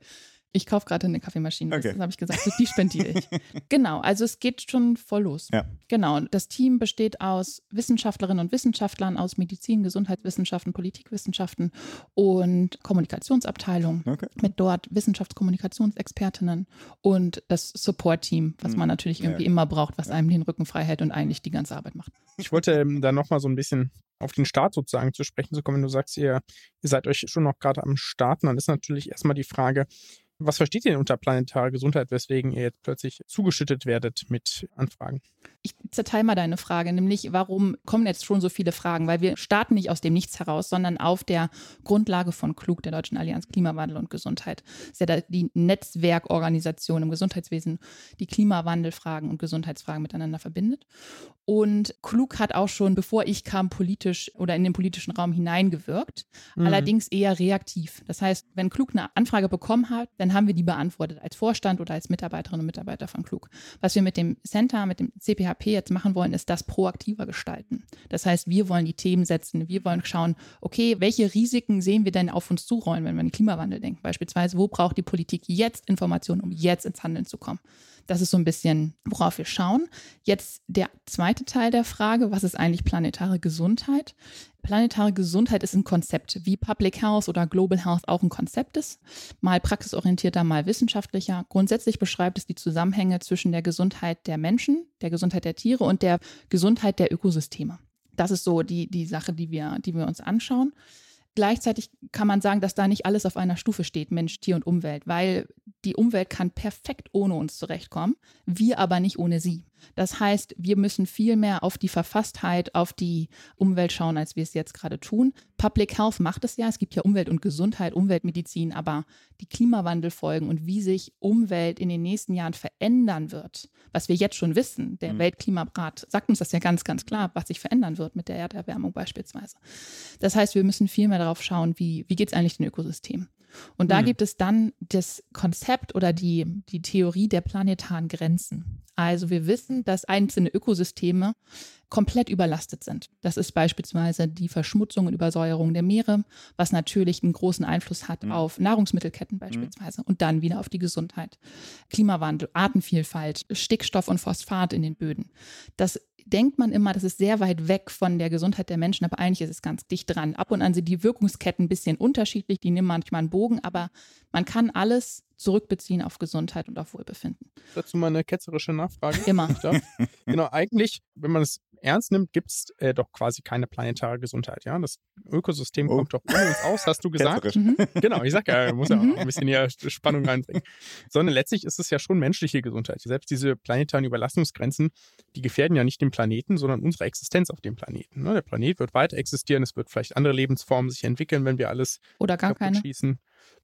Ich kaufe gerade eine Kaffeemaschine. Okay. Das habe ich gesagt. Die spendiere ich. *laughs* genau. Also es geht schon voll los. Ja. Genau. Das Team besteht aus Wissenschaftlerinnen und Wissenschaftlern aus Medizin, Gesundheitswissenschaften, Politikwissenschaften und Kommunikationsabteilung okay. mit dort Wissenschaftskommunikationsexpertinnen und das Support-Team, was man hm. natürlich irgendwie ja. immer braucht, was einem den Rücken frei hält und eigentlich die ganze Arbeit macht. Ich wollte ähm, da nochmal so ein bisschen auf den Start sozusagen zu sprechen zu kommen. Wenn du sagst, ihr, ihr seid euch schon noch gerade am Starten, dann ist natürlich erstmal die Frage, was versteht ihr denn unter planetarer Gesundheit, weswegen ihr jetzt plötzlich zugeschüttet werdet mit Anfragen? Ich zerteile mal deine Frage, nämlich warum kommen jetzt schon so viele Fragen? Weil wir starten nicht aus dem Nichts heraus, sondern auf der Grundlage von Klug, der Deutschen Allianz Klimawandel und Gesundheit. Das ist ja die Netzwerkorganisation im Gesundheitswesen, die Klimawandelfragen und Gesundheitsfragen miteinander verbindet. Und Klug hat auch schon, bevor ich kam, politisch oder in den politischen Raum hineingewirkt, mhm. allerdings eher reaktiv. Das heißt, wenn Klug eine Anfrage bekommen hat, dann haben wir die beantwortet als Vorstand oder als Mitarbeiterinnen und Mitarbeiter von Klug. Was wir mit dem Center, mit dem CPHP jetzt machen wollen, ist das proaktiver gestalten. Das heißt, wir wollen die Themen setzen, wir wollen schauen, okay, welche Risiken sehen wir denn auf uns zurollen, wenn wir an den Klimawandel denken? Beispielsweise, wo braucht die Politik jetzt Informationen, um jetzt ins Handeln zu kommen? Das ist so ein bisschen, worauf wir schauen. Jetzt der zweite Teil der Frage, was ist eigentlich planetare Gesundheit? Planetare Gesundheit ist ein Konzept, wie Public Health oder Global Health auch ein Konzept ist. Mal praxisorientierter, mal wissenschaftlicher. Grundsätzlich beschreibt es die Zusammenhänge zwischen der Gesundheit der Menschen, der Gesundheit der Tiere und der Gesundheit der Ökosysteme. Das ist so die, die Sache, die wir, die wir uns anschauen. Gleichzeitig kann man sagen, dass da nicht alles auf einer Stufe steht, Mensch, Tier und Umwelt, weil die Umwelt kann perfekt ohne uns zurechtkommen, wir aber nicht ohne sie. Das heißt, wir müssen viel mehr auf die Verfasstheit, auf die Umwelt schauen, als wir es jetzt gerade tun. Public Health macht es ja. Es gibt ja Umwelt und Gesundheit, Umweltmedizin, aber die Klimawandelfolgen und wie sich Umwelt in den nächsten Jahren verändern wird, was wir jetzt schon wissen, der mhm. Weltklimarat sagt uns das ja ganz, ganz klar, was sich verändern wird mit der Erderwärmung beispielsweise. Das heißt, wir müssen viel mehr darauf schauen, wie, wie geht es eigentlich den Ökosystemen. Und da mhm. gibt es dann das Konzept oder die, die Theorie der planetaren Grenzen. Also wir wissen, dass einzelne Ökosysteme komplett überlastet sind. Das ist beispielsweise die Verschmutzung und Übersäuerung der Meere, was natürlich einen großen Einfluss hat mhm. auf Nahrungsmittelketten beispielsweise mhm. und dann wieder auf die Gesundheit. Klimawandel, Artenvielfalt, Stickstoff und Phosphat in den Böden. Das denkt man immer, das ist sehr weit weg von der Gesundheit der Menschen, aber eigentlich ist es ganz dicht dran. Ab und an sind die Wirkungsketten ein bisschen unterschiedlich, die nehmen manchmal einen Bogen, aber man kann alles zurückbeziehen auf Gesundheit und auf Wohlbefinden. Dazu mal eine ketzerische Nachfrage. Immer. genau, eigentlich, wenn man es ernst nimmt, gibt es äh, doch quasi keine planetare Gesundheit. Ja, das Ökosystem oh. kommt doch ohne uns aus, hast du gesagt. Mhm. Genau, ich sag ja, muss ja auch mhm. ein bisschen hier Spannung reinbringen. Sondern letztlich ist es ja schon menschliche Gesundheit. Selbst diese planetaren Überlastungsgrenzen, die gefährden ja nicht den Planeten, sondern unsere Existenz auf dem Planeten. Ne? Der Planet wird weiter existieren, es wird vielleicht andere Lebensformen sich entwickeln, wenn wir alles oder gar keine schießen.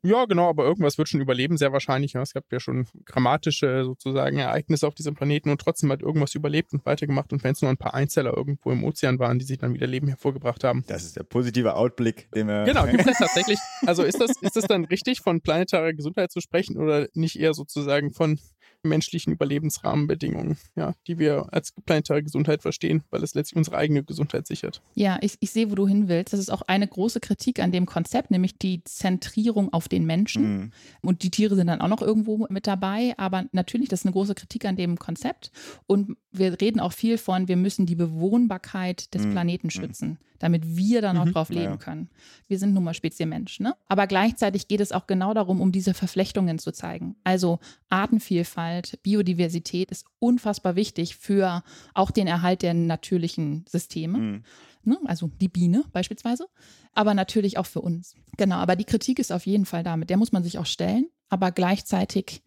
Ja, genau, aber irgendwas wird schon überleben, sehr wahrscheinlich. Ja. Es gab ja schon grammatische sozusagen Ereignisse auf diesem Planeten und trotzdem hat irgendwas überlebt und weitergemacht. Und wenn es nur ein paar Einzeller irgendwo im Ozean waren, die sich dann wieder Leben hervorgebracht haben. Das ist der positive Outblick, den wir. Genau, gibt es *laughs* tatsächlich. Also ist das, ist das dann richtig, von planetarer Gesundheit zu sprechen oder nicht eher sozusagen von menschlichen Überlebensrahmenbedingungen, ja, die wir als planetare Gesundheit verstehen, weil es letztlich unsere eigene Gesundheit sichert. Ja, ich, ich sehe, wo du hin willst. Das ist auch eine große Kritik an dem Konzept, nämlich die Zentrierung auf den Menschen. Mhm. Und die Tiere sind dann auch noch irgendwo mit dabei. Aber natürlich, das ist eine große Kritik an dem Konzept. Und wir reden auch viel von, wir müssen die Bewohnbarkeit des mhm. Planeten mhm. schützen, damit wir dann auch mhm. drauf leben ja. können. Wir sind nun mal Spezie Mensch, ne? Aber gleichzeitig geht es auch genau darum, um diese Verflechtungen zu zeigen. Also Artenvielfalt, Biodiversität ist unfassbar wichtig für auch den Erhalt der natürlichen Systeme. Mhm. Ne? Also die Biene beispielsweise, aber natürlich auch für uns. Genau, aber die Kritik ist auf jeden Fall damit. Der muss man sich auch stellen, aber gleichzeitig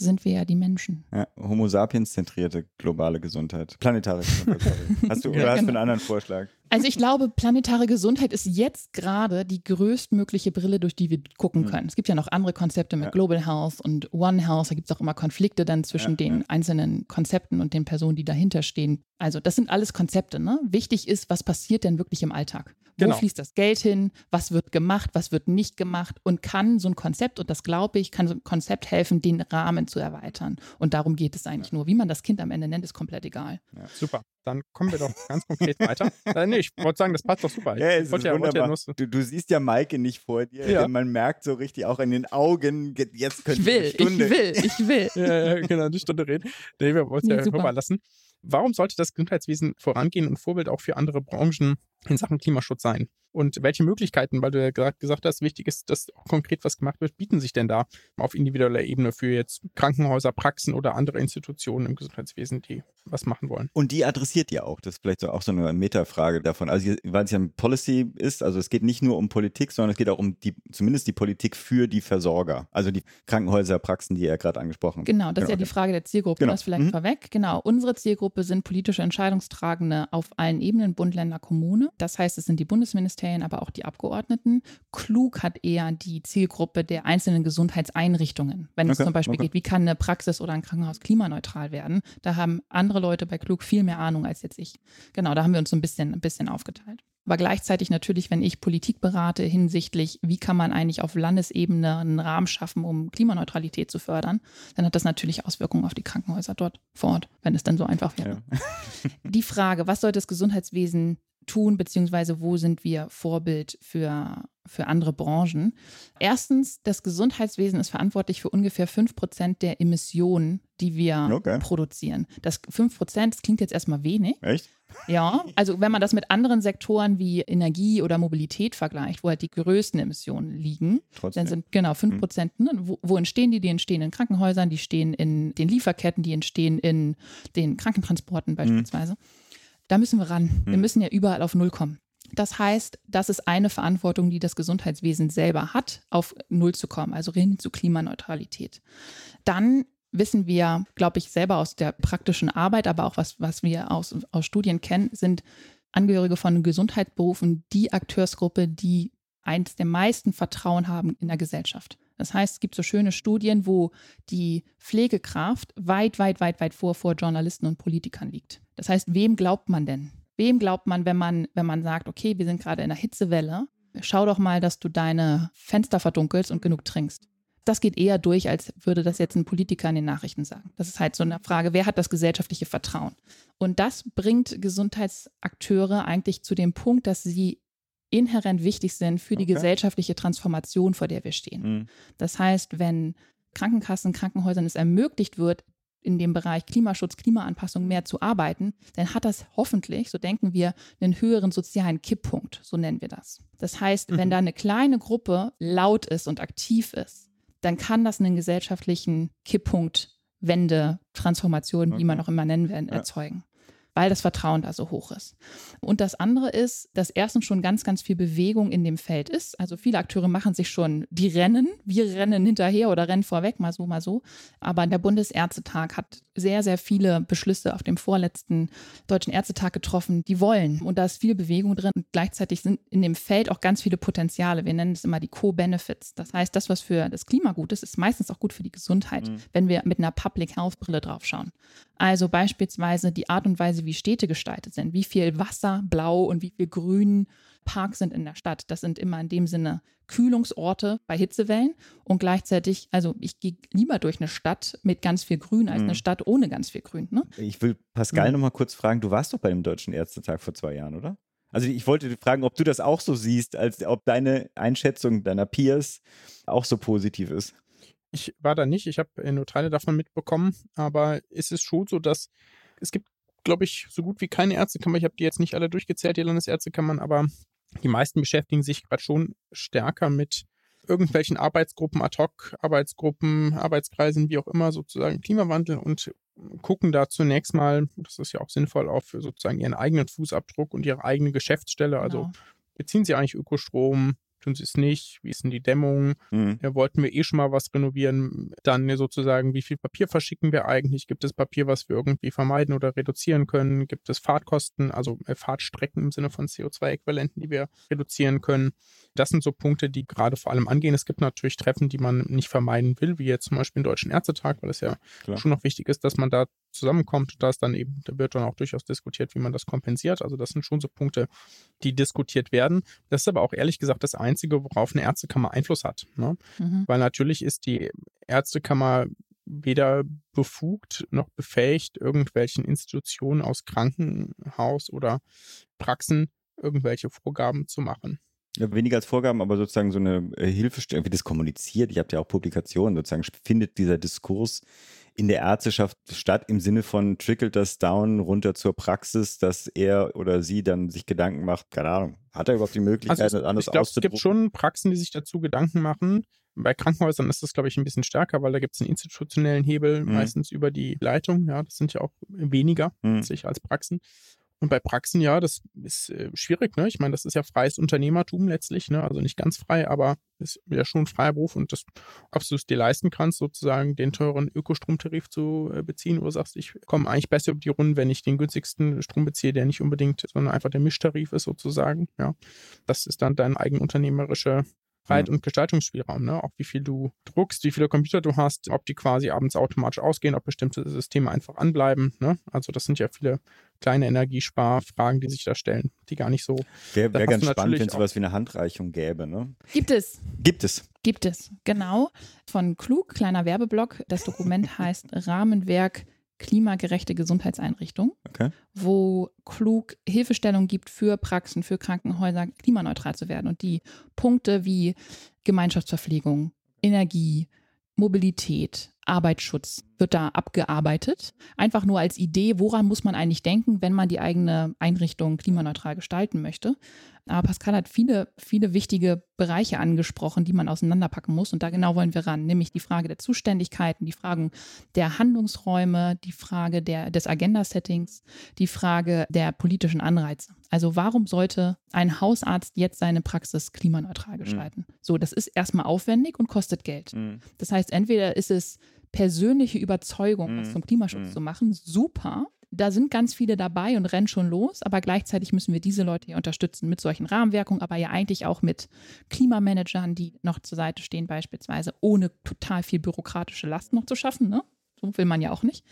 sind wir ja die Menschen. Ja, Homo sapiens zentrierte globale Gesundheit, planetare Gesundheit. *laughs* Hast du, oder ja, hast du einen genau. anderen Vorschlag? Also ich glaube, planetare Gesundheit ist jetzt gerade die größtmögliche Brille, durch die wir gucken hm. können. Mhm. Es gibt ja noch andere Konzepte mit ja. Global Health und One Health. Da gibt es auch immer Konflikte dann zwischen den einzelnen Konzepten und den Personen, die dahinter stehen. Also das sind alles Konzepte. Ne? Wichtig ist, was passiert denn wirklich im Alltag? Wo genau. fließt das Geld hin? Was wird gemacht? Was wird nicht gemacht? Und kann so ein Konzept, und das glaube ich, kann so ein Konzept helfen, den Rahmen zu erweitern. Und darum geht es eigentlich nur. Wie man das Kind am Ende nennt, ist komplett egal. Super dann kommen wir doch ganz konkret weiter. *laughs* Äh, nee, ich wollte sagen, das passt doch super. Ja, es ist ja, wunderbar. Ja du, du, siehst ja Maike nicht vor dir. Ja. Man merkt so richtig auch in den Augen, jetzt könnte ich will, eine Stunde. Ich will, ich will. *laughs* ja, genau, eine Stunde reden. Nee, wir wollen es ja super lassen. Warum sollte das Gesundheitswesen vorangehen und Vorbild auch für andere Branchen in Sachen Klimaschutz sein? Und welche Möglichkeiten, weil du ja gerade gesagt hast, wichtig ist, dass konkret was gemacht wird, bieten sich denn da auf individueller Ebene für jetzt Krankenhäuser, Praxen oder andere Institutionen im Gesundheitswesen, die was machen wollen? Und die adressiert ja auch, das ist vielleicht auch so eine Metafrage davon. Also, weil es ja ein Policy ist, also es geht nicht nur um Politik, sondern es geht auch um die, zumindest die Politik für die Versorger, also die Krankenhäuser, Praxen, die er gerade angesprochen hat. Genau, das genau. ist ja die Frage der Zielgruppe, genau. das vielleicht mhm. vorweg. Genau, unsere Zielgruppe sind politische Entscheidungstragende auf allen Ebenen, Bund, Länder, Kommune. Das heißt, es sind die Bundesministerien, aber auch die Abgeordneten. Klug hat eher die Zielgruppe der einzelnen Gesundheitseinrichtungen. Wenn okay, es zum Beispiel okay. geht, wie kann eine Praxis oder ein Krankenhaus klimaneutral werden, da haben andere Leute bei Klug viel mehr Ahnung als jetzt ich. Genau, da haben wir uns so ein bisschen, ein bisschen aufgeteilt. Aber gleichzeitig natürlich, wenn ich Politik berate hinsichtlich, wie kann man eigentlich auf Landesebene einen Rahmen schaffen, um Klimaneutralität zu fördern, dann hat das natürlich Auswirkungen auf die Krankenhäuser dort vor Ort, wenn es dann so einfach wäre. Ja. Die Frage, was sollte das Gesundheitswesen tun, beziehungsweise wo sind wir Vorbild für, für andere Branchen. Erstens, das Gesundheitswesen ist verantwortlich für ungefähr 5% der Emissionen, die wir okay. produzieren. Das 5%, das klingt jetzt erstmal wenig. Echt? Ja, also wenn man das mit anderen Sektoren wie Energie oder Mobilität vergleicht, wo halt die größten Emissionen liegen, Trotzdem. dann sind genau 5%. Mhm. Ne, wo, wo, entstehen die? Die entstehen in Krankenhäusern, die stehen in den Lieferketten, die entstehen in den Krankentransporten mhm. beispielsweise. Mhm. Da müssen wir ran. Hm. Wir müssen ja überall auf Null kommen. Das heißt, das ist eine Verantwortung, die das Gesundheitswesen selber hat, auf Null zu kommen, also hin zu Klimaneutralität. Dann wissen wir, glaube ich, selber aus der praktischen Arbeit, aber auch was, was wir aus, aus Studien kennen, sind Angehörige von Gesundheitsberufen die Akteursgruppe, die eins der meisten Vertrauen haben in der Gesellschaft. Das heißt, es gibt so schöne Studien, wo die Pflegekraft weit, weit, weit, weit vor, vor Journalisten und Politikern liegt. Das heißt, wem glaubt man denn? Wem glaubt man, wenn man, wenn man sagt, okay, wir sind gerade in einer Hitzewelle, schau doch mal, dass du deine Fenster verdunkelst und genug trinkst. Das geht eher durch, als würde das jetzt ein Politiker in den Nachrichten sagen. Das ist halt so eine Frage, wer hat das gesellschaftliche Vertrauen? Und das bringt Gesundheitsakteure eigentlich zu dem Punkt, dass sie inhärent wichtig sind für die okay. gesellschaftliche Transformation, vor der wir stehen. Mhm. Das heißt, wenn Krankenkassen, Krankenhäusern es ermöglicht wird, in dem Bereich Klimaschutz, Klimaanpassung mehr zu arbeiten, dann hat das hoffentlich, so denken wir, einen höheren sozialen Kipppunkt, so nennen wir das. Das heißt, mhm. wenn da eine kleine Gruppe laut ist und aktiv ist, dann kann das einen gesellschaftlichen Kipppunkt, Wende, Transformation, okay. wie man auch immer nennen werden, erzeugen. Weil das Vertrauen da so hoch ist. Und das andere ist, dass erstens schon ganz, ganz viel Bewegung in dem Feld ist. Also viele Akteure machen sich schon, die rennen, wir rennen hinterher oder rennen vorweg, mal so, mal so. Aber der Bundesärztetag hat sehr, sehr viele Beschlüsse auf dem vorletzten Deutschen Ärztetag getroffen, die wollen. Und da ist viel Bewegung drin. Und gleichzeitig sind in dem Feld auch ganz viele Potenziale. Wir nennen es immer die Co-Benefits. Das heißt, das, was für das Klima gut ist, ist meistens auch gut für die Gesundheit, mhm. wenn wir mit einer Public Health Brille drauf schauen. Also beispielsweise die Art und Weise, wie Städte gestaltet sind, wie viel Wasser, Blau und wie viel Grün Parks sind in der Stadt. Das sind immer in dem Sinne Kühlungsorte bei Hitzewellen und gleichzeitig, also ich gehe lieber durch eine Stadt mit ganz viel Grün als mhm. eine Stadt ohne ganz viel Grün. Ne? Ich will Pascal mhm. noch mal kurz fragen, du warst doch bei dem Deutschen Ärztetag vor zwei Jahren, oder? Also ich wollte fragen, ob du das auch so siehst, als ob deine Einschätzung deiner Peers auch so positiv ist. Ich war da nicht, ich habe nur Teile davon mitbekommen, aber es ist schon so, dass es gibt, glaube ich, so gut wie keine Ärztekammer. Ich habe die jetzt nicht alle durchgezählt, die Landesärztekammern, aber die meisten beschäftigen sich gerade schon stärker mit irgendwelchen Arbeitsgruppen, Ad-Hoc-Arbeitsgruppen, Arbeitskreisen, wie auch immer, sozusagen Klimawandel und gucken da zunächst mal, das ist ja auch sinnvoll, auf sozusagen ihren eigenen Fußabdruck und ihre eigene Geschäftsstelle. Also genau. beziehen sie eigentlich Ökostrom, tun sie es nicht, wie ist denn die Dämmung, mhm. ja, wollten wir eh schon mal was renovieren, dann sozusagen, wie viel Papier verschicken wir eigentlich, gibt es Papier, was wir irgendwie vermeiden oder reduzieren können, gibt es Fahrtkosten, also äh, Fahrtstrecken im Sinne von CO2-Äquivalenten, die wir reduzieren können. Das sind so Punkte, die gerade vor allem angehen. Es gibt natürlich Treffen, die man nicht vermeiden will, wie jetzt zum Beispiel den Deutschen Ärztetag, weil es ja Klar. schon noch wichtig ist, dass man da zusammenkommt. Da ist dann eben, da wird dann auch durchaus diskutiert, wie man das kompensiert. Also das sind schon so Punkte, die diskutiert werden. Das ist aber auch ehrlich gesagt das Einzige, worauf eine Ärztekammer Einfluss hat. Ne? Mhm. Weil natürlich ist die Ärztekammer weder befugt noch befähigt, irgendwelchen Institutionen aus Krankenhaus oder Praxen irgendwelche Vorgaben zu machen. Ja, weniger als Vorgaben, aber sozusagen so eine äh, Hilfestellung, wie das kommuniziert. Ihr habt ja auch Publikationen, sozusagen findet dieser Diskurs in der Ärzteschaft statt im Sinne von trickelt das down runter zur Praxis, dass er oder sie dann sich Gedanken macht, keine Ahnung, hat er überhaupt die Möglichkeit, also es, anders ich glaub, Es gibt schon Praxen, die sich dazu Gedanken machen. Bei Krankenhäusern ist das, glaube ich, ein bisschen stärker, weil da gibt es einen institutionellen Hebel, mhm. meistens über die Leitung. Ja, das sind ja auch weniger mhm. als Praxen. Und bei Praxen, ja, das ist äh, schwierig, ne? Ich meine, das ist ja freies Unternehmertum letztlich, ne? Also nicht ganz frei, aber ist ja schon ein freier Beruf und das, ob du es dir leisten kannst, sozusagen den teuren Ökostromtarif zu äh, beziehen, oder sagst, ich komme eigentlich besser über die Runden, wenn ich den günstigsten Strom beziehe, der nicht unbedingt, sondern einfach der Mischtarif ist sozusagen, ja. Das ist dann dein eigenunternehmerischer Freiheit mhm. und Gestaltungsspielraum, ne? Auch wie viel du druckst, wie viele Computer du hast, ob die quasi abends automatisch ausgehen, ob bestimmte Systeme einfach anbleiben, ne? Also das sind ja viele kleine Energiesparfragen, die sich da stellen, die gar nicht so. Wäre wär ganz spannend, wenn es sowas wie eine Handreichung gäbe, ne? Gibt es. Gibt es. Gibt es, genau. Von Klug, kleiner Werbeblock. Das Dokument *laughs* heißt Rahmenwerk klimagerechte Gesundheitseinrichtung, okay. wo klug Hilfestellung gibt für Praxen, für Krankenhäuser, klimaneutral zu werden. Und die Punkte wie Gemeinschaftsverpflegung, Energie, Mobilität, Arbeitsschutz wird da abgearbeitet. Einfach nur als Idee, woran muss man eigentlich denken, wenn man die eigene Einrichtung klimaneutral gestalten möchte. Aber Pascal hat viele, viele wichtige Bereiche angesprochen, die man auseinanderpacken muss. Und da genau wollen wir ran, nämlich die Frage der Zuständigkeiten, die Fragen der Handlungsräume, die Frage der, des Agenda-Settings, die Frage der politischen Anreize. Also warum sollte ein Hausarzt jetzt seine Praxis klimaneutral mhm. gestalten? Mhm. So, das ist erstmal aufwendig und kostet Geld. Mhm. Das heißt, entweder ist es persönliche Überzeugung, was mhm. zum Klimaschutz mhm. zu machen, super. Da sind ganz viele dabei und rennen schon los, aber gleichzeitig müssen wir diese Leute hier unterstützen mit solchen Rahmenwirkungen, aber ja eigentlich auch mit Klimamanagern, die noch zur Seite stehen, beispielsweise, ohne total viel bürokratische Last noch zu schaffen. Ne? So will man ja auch nicht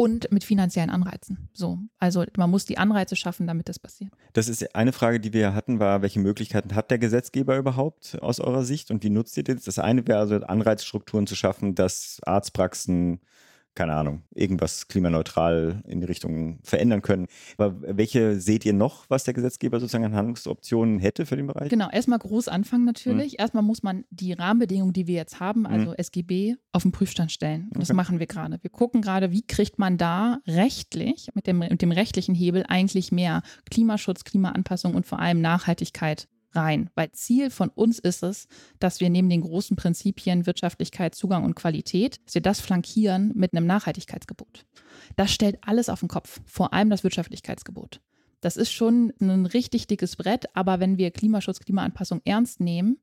und mit finanziellen Anreizen. So, also man muss die Anreize schaffen, damit das passiert. Das ist eine Frage, die wir hatten, war, welche Möglichkeiten hat der Gesetzgeber überhaupt aus eurer Sicht und wie nutzt ihr das? Das eine wäre also Anreizstrukturen zu schaffen, dass Arztpraxen keine Ahnung, irgendwas klimaneutral in die Richtung verändern können. Aber welche seht ihr noch, was der Gesetzgeber sozusagen an Handlungsoptionen hätte für den Bereich? Genau, erstmal groß anfangen natürlich. Mhm. Erstmal muss man die Rahmenbedingungen, die wir jetzt haben, also mhm. SGB, auf den Prüfstand stellen. Und okay. das machen wir gerade. Wir gucken gerade, wie kriegt man da rechtlich, mit dem, mit dem rechtlichen Hebel eigentlich mehr Klimaschutz, Klimaanpassung und vor allem Nachhaltigkeit rein, weil Ziel von uns ist es, dass wir neben den großen Prinzipien Wirtschaftlichkeit, Zugang und Qualität, dass wir das flankieren mit einem Nachhaltigkeitsgebot. Das stellt alles auf den Kopf, vor allem das Wirtschaftlichkeitsgebot. Das ist schon ein richtig dickes Brett, aber wenn wir Klimaschutz, Klimaanpassung ernst nehmen,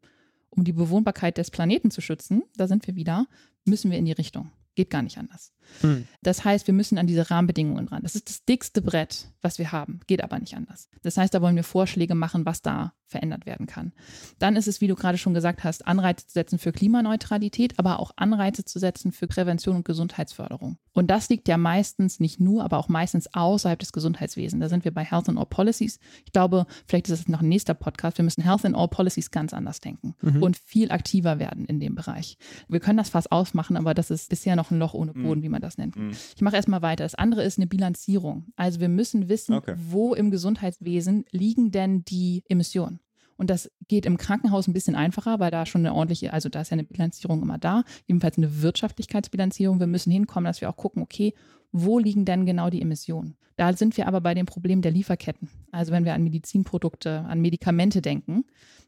um die Bewohnbarkeit des Planeten zu schützen, da sind wir wieder, müssen wir in die Richtung. Geht gar nicht anders. Hm. Das heißt, wir müssen an diese Rahmenbedingungen ran. Das ist das dickste Brett, was wir haben. Geht aber nicht anders. Das heißt, da wollen wir Vorschläge machen, was da verändert werden kann. Dann ist es, wie du gerade schon gesagt hast, Anreize zu setzen für Klimaneutralität, aber auch Anreize zu setzen für Prävention und Gesundheitsförderung. Und das liegt ja meistens, nicht nur, aber auch meistens außerhalb des Gesundheitswesens. Da sind wir bei Health and All Policies. Ich glaube, vielleicht ist es noch ein nächster Podcast. Wir müssen Health and All Policies ganz anders denken mhm. und viel aktiver werden in dem Bereich. Wir können das fast ausmachen, aber das ist bisher noch ein Loch ohne Boden, mhm. wie man das nennt. Mhm. Ich mache erstmal weiter. Das andere ist eine Bilanzierung. Also wir müssen wissen, okay. wo im Gesundheitswesen liegen denn die Emissionen. Und das geht im Krankenhaus ein bisschen einfacher, weil da schon eine ordentliche, also da ist ja eine Bilanzierung immer da, ebenfalls eine Wirtschaftlichkeitsbilanzierung. Wir müssen hinkommen, dass wir auch gucken, okay, wo liegen denn genau die Emissionen? Da sind wir aber bei dem Problem der Lieferketten. Also wenn wir an Medizinprodukte, an Medikamente denken,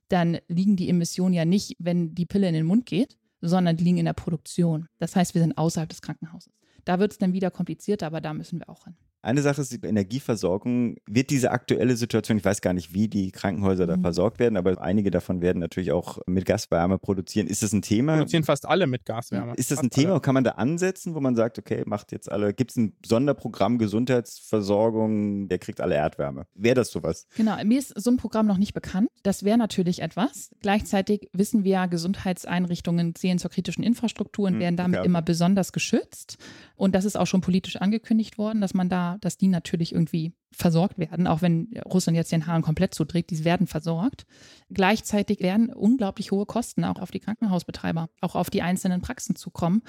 dann liegen die Emissionen ja nicht, wenn die Pille in den Mund geht, sondern die liegen in der Produktion. Das heißt, wir sind außerhalb des Krankenhauses. Da wird es dann wieder komplizierter, aber da müssen wir auch hin. Eine Sache ist die Energieversorgung. Wird diese aktuelle Situation, ich weiß gar nicht, wie die Krankenhäuser mhm. da versorgt werden, aber einige davon werden natürlich auch mit Gaswärme produzieren. Ist das ein Thema? Produzieren fast alle mit Gaswärme. Ist das fast ein Thema? Alle. Kann man da ansetzen, wo man sagt, okay, macht jetzt alle, gibt es ein Sonderprogramm Gesundheitsversorgung, der kriegt alle Erdwärme? Wäre das sowas? Genau, mir ist so ein Programm noch nicht bekannt. Das wäre natürlich etwas. Gleichzeitig wissen wir, Gesundheitseinrichtungen zählen zur kritischen Infrastruktur und mhm, werden damit okay. immer besonders geschützt. Und das ist auch schon politisch angekündigt worden, dass man da, dass die natürlich irgendwie versorgt werden, auch wenn Russland jetzt den Hahn komplett zudreht, die werden versorgt. Gleichzeitig werden unglaublich hohe Kosten auch auf die Krankenhausbetreiber, auch auf die einzelnen Praxen zukommen.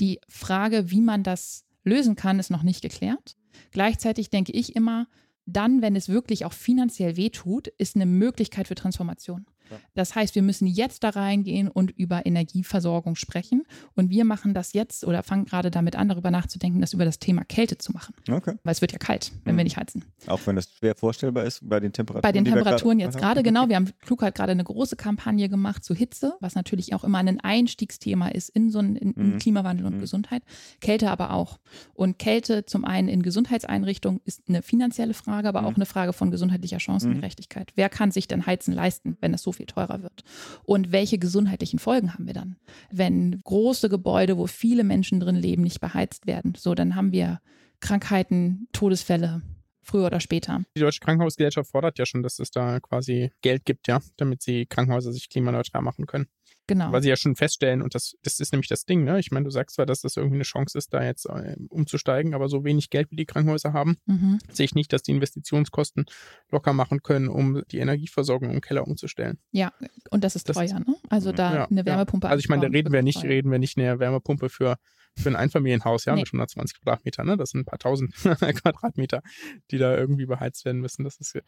Die Frage, wie man das lösen kann, ist noch nicht geklärt. Gleichzeitig denke ich immer, dann, wenn es wirklich auch finanziell wehtut, ist eine Möglichkeit für Transformation. Das heißt, wir müssen jetzt da reingehen und über Energieversorgung sprechen. Und wir machen das jetzt oder fangen gerade damit an, darüber nachzudenken, das über das Thema Kälte zu machen. Okay. Weil es wird ja kalt, wenn mhm. wir nicht heizen. Auch wenn das schwer vorstellbar ist bei den Temperaturen. Bei den Temperaturen jetzt gerade, *laughs* genau. Wir haben Klug hat gerade eine große Kampagne gemacht zu Hitze, was natürlich auch immer ein Einstiegsthema ist in so einen in, mhm. Klimawandel und mhm. Gesundheit. Kälte aber auch. Und Kälte zum einen in Gesundheitseinrichtungen ist eine finanzielle Frage, aber mhm. auch eine Frage von gesundheitlicher Chancengerechtigkeit. Wer kann sich denn heizen leisten, wenn es so viel teurer wird. Und welche gesundheitlichen Folgen haben wir dann? Wenn große Gebäude, wo viele Menschen drin leben, nicht beheizt werden, so dann haben wir Krankheiten, Todesfälle, früher oder später. Die Deutsche Krankenhausgesellschaft fordert ja schon, dass es da quasi Geld gibt, ja, damit sie Krankenhäuser sich klimaneutral machen können. Genau. Weil sie ja schon feststellen, und das, das ist nämlich das Ding, ne? Ich meine, du sagst zwar, dass das irgendwie eine Chance ist, da jetzt äh, umzusteigen, aber so wenig Geld wie die Krankenhäuser haben, mhm. sehe ich nicht, dass die Investitionskosten locker machen können, um die Energieversorgung im Keller umzustellen. Ja, und das ist das teuer, ne? Also da ja, eine Wärmepumpe. Ja. Also ich meine, da reden wir nicht, reden wir nicht eine Wärmepumpe für für ein Einfamilienhaus, ja, nee. mit 120 Quadratmeter, ne? Das sind ein paar tausend *laughs* Quadratmeter, die da irgendwie beheizt werden müssen. Das ist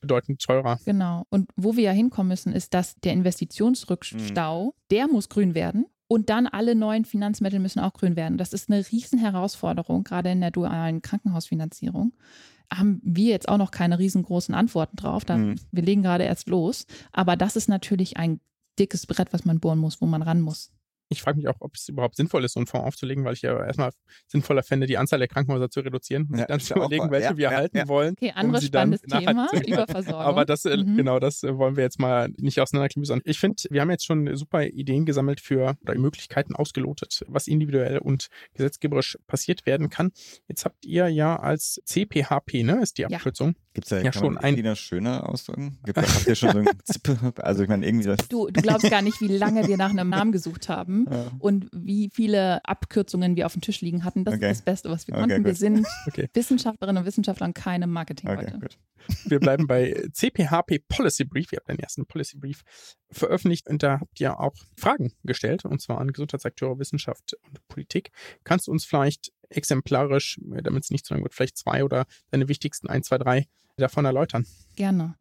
bedeutend teurer. Genau. Und wo wir ja hinkommen müssen, ist, dass der Investitionsrückstau, mhm. der muss grün werden. Und dann alle neuen Finanzmittel müssen auch grün werden. Das ist eine Riesenherausforderung, gerade in der dualen Krankenhausfinanzierung. Haben wir jetzt auch noch keine riesengroßen Antworten drauf. Da, mhm. Wir legen gerade erst los. Aber das ist natürlich ein dickes Brett, was man bohren muss, wo man ran muss ich frage mich auch, ob es überhaupt sinnvoll ist, so einen Fonds aufzulegen, weil ich ja erstmal sinnvoller fände, die Anzahl der Krankenhäuser zu reduzieren und ja, dann zu überlegen, welche ja, wir ja, halten wollen. Okay, anderes um spannendes Thema, Überversorgung. Aber das, äh, mhm. genau, das äh, wollen wir jetzt mal nicht auseinanderklamüsern. Ich finde, wir haben jetzt schon super Ideen gesammelt für oder Möglichkeiten ausgelotet, was individuell und gesetzgeberisch passiert werden kann. Jetzt habt ihr ja als CPHP, ne, ist die Abkürzung. Gibt es da ja schon ein Wiener schöner ausdrücken? Gibt, habt ihr schon so ein *laughs* Also ich meine, irgendwie das. Du, du glaubst gar nicht, wie lange wir nach einem Namen gesucht haben ja. und wie viele Abkürzungen wir auf dem Tisch liegen hatten. Das okay. ist das Beste, was wir konnten. Okay, wir sind *laughs* okay. Wissenschaftlerinnen und Wissenschaftler und keine Marketing-Leute. Wir bleiben bei CPHP Policy Brief. Ihr habt den ersten Policy Brief veröffentlicht und da habt ihr auch Fragen gestellt und zwar an Gesundheitsakteure, Wissenschaft und Politik. Kannst du uns vielleicht exemplarisch, damit es nicht zu lang wird, vielleicht zwei oder deine wichtigsten ein, zwei, drei davon erläutern? Gerne.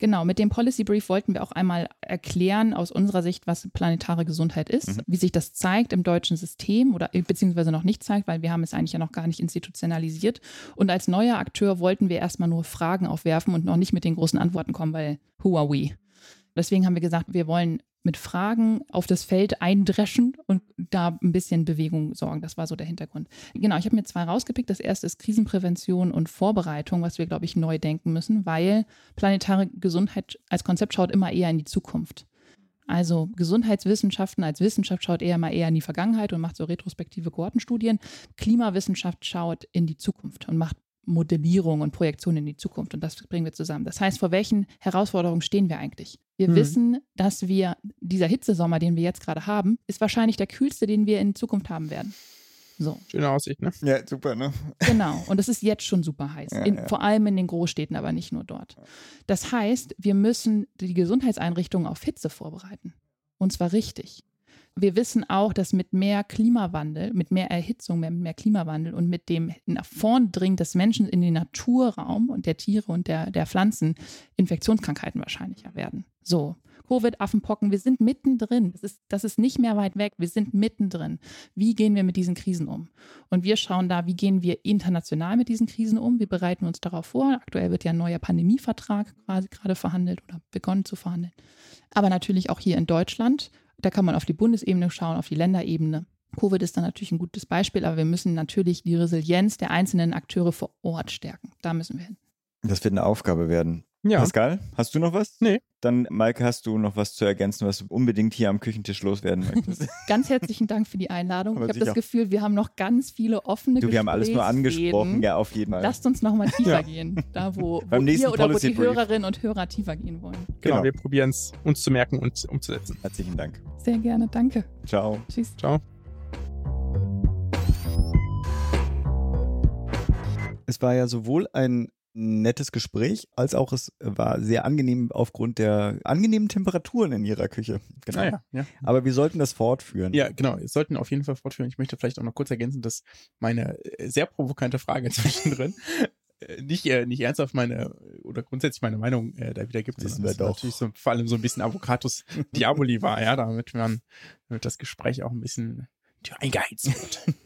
Genau, mit dem Policy Brief wollten wir auch einmal erklären aus unserer Sicht, was planetare Gesundheit ist, mhm. wie sich das zeigt im deutschen System oder beziehungsweise noch nicht zeigt, weil wir haben es eigentlich ja noch gar nicht institutionalisiert. Und als neuer Akteur wollten wir erstmal nur Fragen aufwerfen und noch nicht mit den großen Antworten kommen, weil who are we? Deswegen haben wir gesagt, wir wollen mit Fragen auf das Feld eindreschen und da ein bisschen Bewegung sorgen. Das war so der Hintergrund. Genau, ich habe mir zwei rausgepickt. Das erste ist Krisenprävention und Vorbereitung, was wir, glaube ich, neu denken müssen, weil planetare Gesundheit als Konzept schaut immer eher in die Zukunft. Also Gesundheitswissenschaften als Wissenschaft schaut eher mal eher in die Vergangenheit und macht so retrospektive Kohortenstudien. Klimawissenschaft schaut in die Zukunft und macht Modellierung und Projektion in die Zukunft. Und das bringen wir zusammen. Das heißt, vor welchen Herausforderungen stehen wir eigentlich? Wir mhm. wissen, dass wir, dieser Hitzesommer, den wir jetzt gerade haben, ist wahrscheinlich der kühlste, den wir in Zukunft haben werden. So. Schöne Aussicht, ne? Ja, super, ne? Genau. Und es ist jetzt schon super heiß. Ja, in, ja. Vor allem in den Großstädten, aber nicht nur dort. Das heißt, wir müssen die Gesundheitseinrichtungen auf Hitze vorbereiten. Und zwar richtig wir wissen auch, dass mit mehr Klimawandel, mit mehr Erhitzung, mit mehr Klimawandel und mit dem nach vorn dringen des Menschen in den Naturraum und der Tiere und der, der Pflanzen Infektionskrankheiten wahrscheinlicher werden. So, Covid, Affenpocken, wir sind mittendrin. Das ist, das ist nicht mehr weit weg. Wir sind mittendrin. Wie gehen wir mit diesen Krisen um? Und wir schauen da, wie gehen wir international mit diesen Krisen um? Wir bereiten uns darauf vor. Aktuell wird ja ein neuer Pandemievertrag quasi gerade verhandelt oder begonnen zu verhandeln. Aber natürlich auch hier in Deutschland da kann man auf die Bundesebene schauen, auf die Länderebene. Covid ist dann natürlich ein gutes Beispiel, aber wir müssen natürlich die Resilienz der einzelnen Akteure vor Ort stärken. Da müssen wir hin. Das wird eine Aufgabe werden. Ja. Pascal, hast du noch was? Nee. Dann, Maike, hast du noch was zu ergänzen, was du unbedingt hier am Küchentisch loswerden möchtest? *laughs* ganz herzlichen Dank für die Einladung. Aber ich habe das Gefühl, wir haben noch ganz viele offene du, Wir haben alles nur angesprochen, ja, auf jeden Fall. Lasst uns noch mal *laughs* tiefer ja. gehen, da wo, wo ihr oder wo die Hörerinnen und Hörer tiefer gehen wollen. Genau, genau. wir probieren es, uns zu merken und umzusetzen. Herzlichen Dank. Sehr gerne, danke. Ciao. Tschüss. Ciao. Es war ja sowohl ein nettes Gespräch, als auch es war sehr angenehm aufgrund der angenehmen Temperaturen in ihrer Küche. *laughs* Genau. Ah ja, ja. Aber wir sollten das fortführen. Ja, genau. Wir sollten auf jeden Fall fortführen. Ich möchte vielleicht auch noch kurz ergänzen, dass meine äh, sehr provokante Frage *laughs* zwischendrin äh, nicht, äh, nicht ernsthaft meine oder grundsätzlich meine Meinung äh, da wieder gibt, sondern dass natürlich so, vor allem so ein bisschen Avocatus *laughs* Diaboli war, ja, damit man damit das Gespräch auch ein bisschen eingeheizt wird.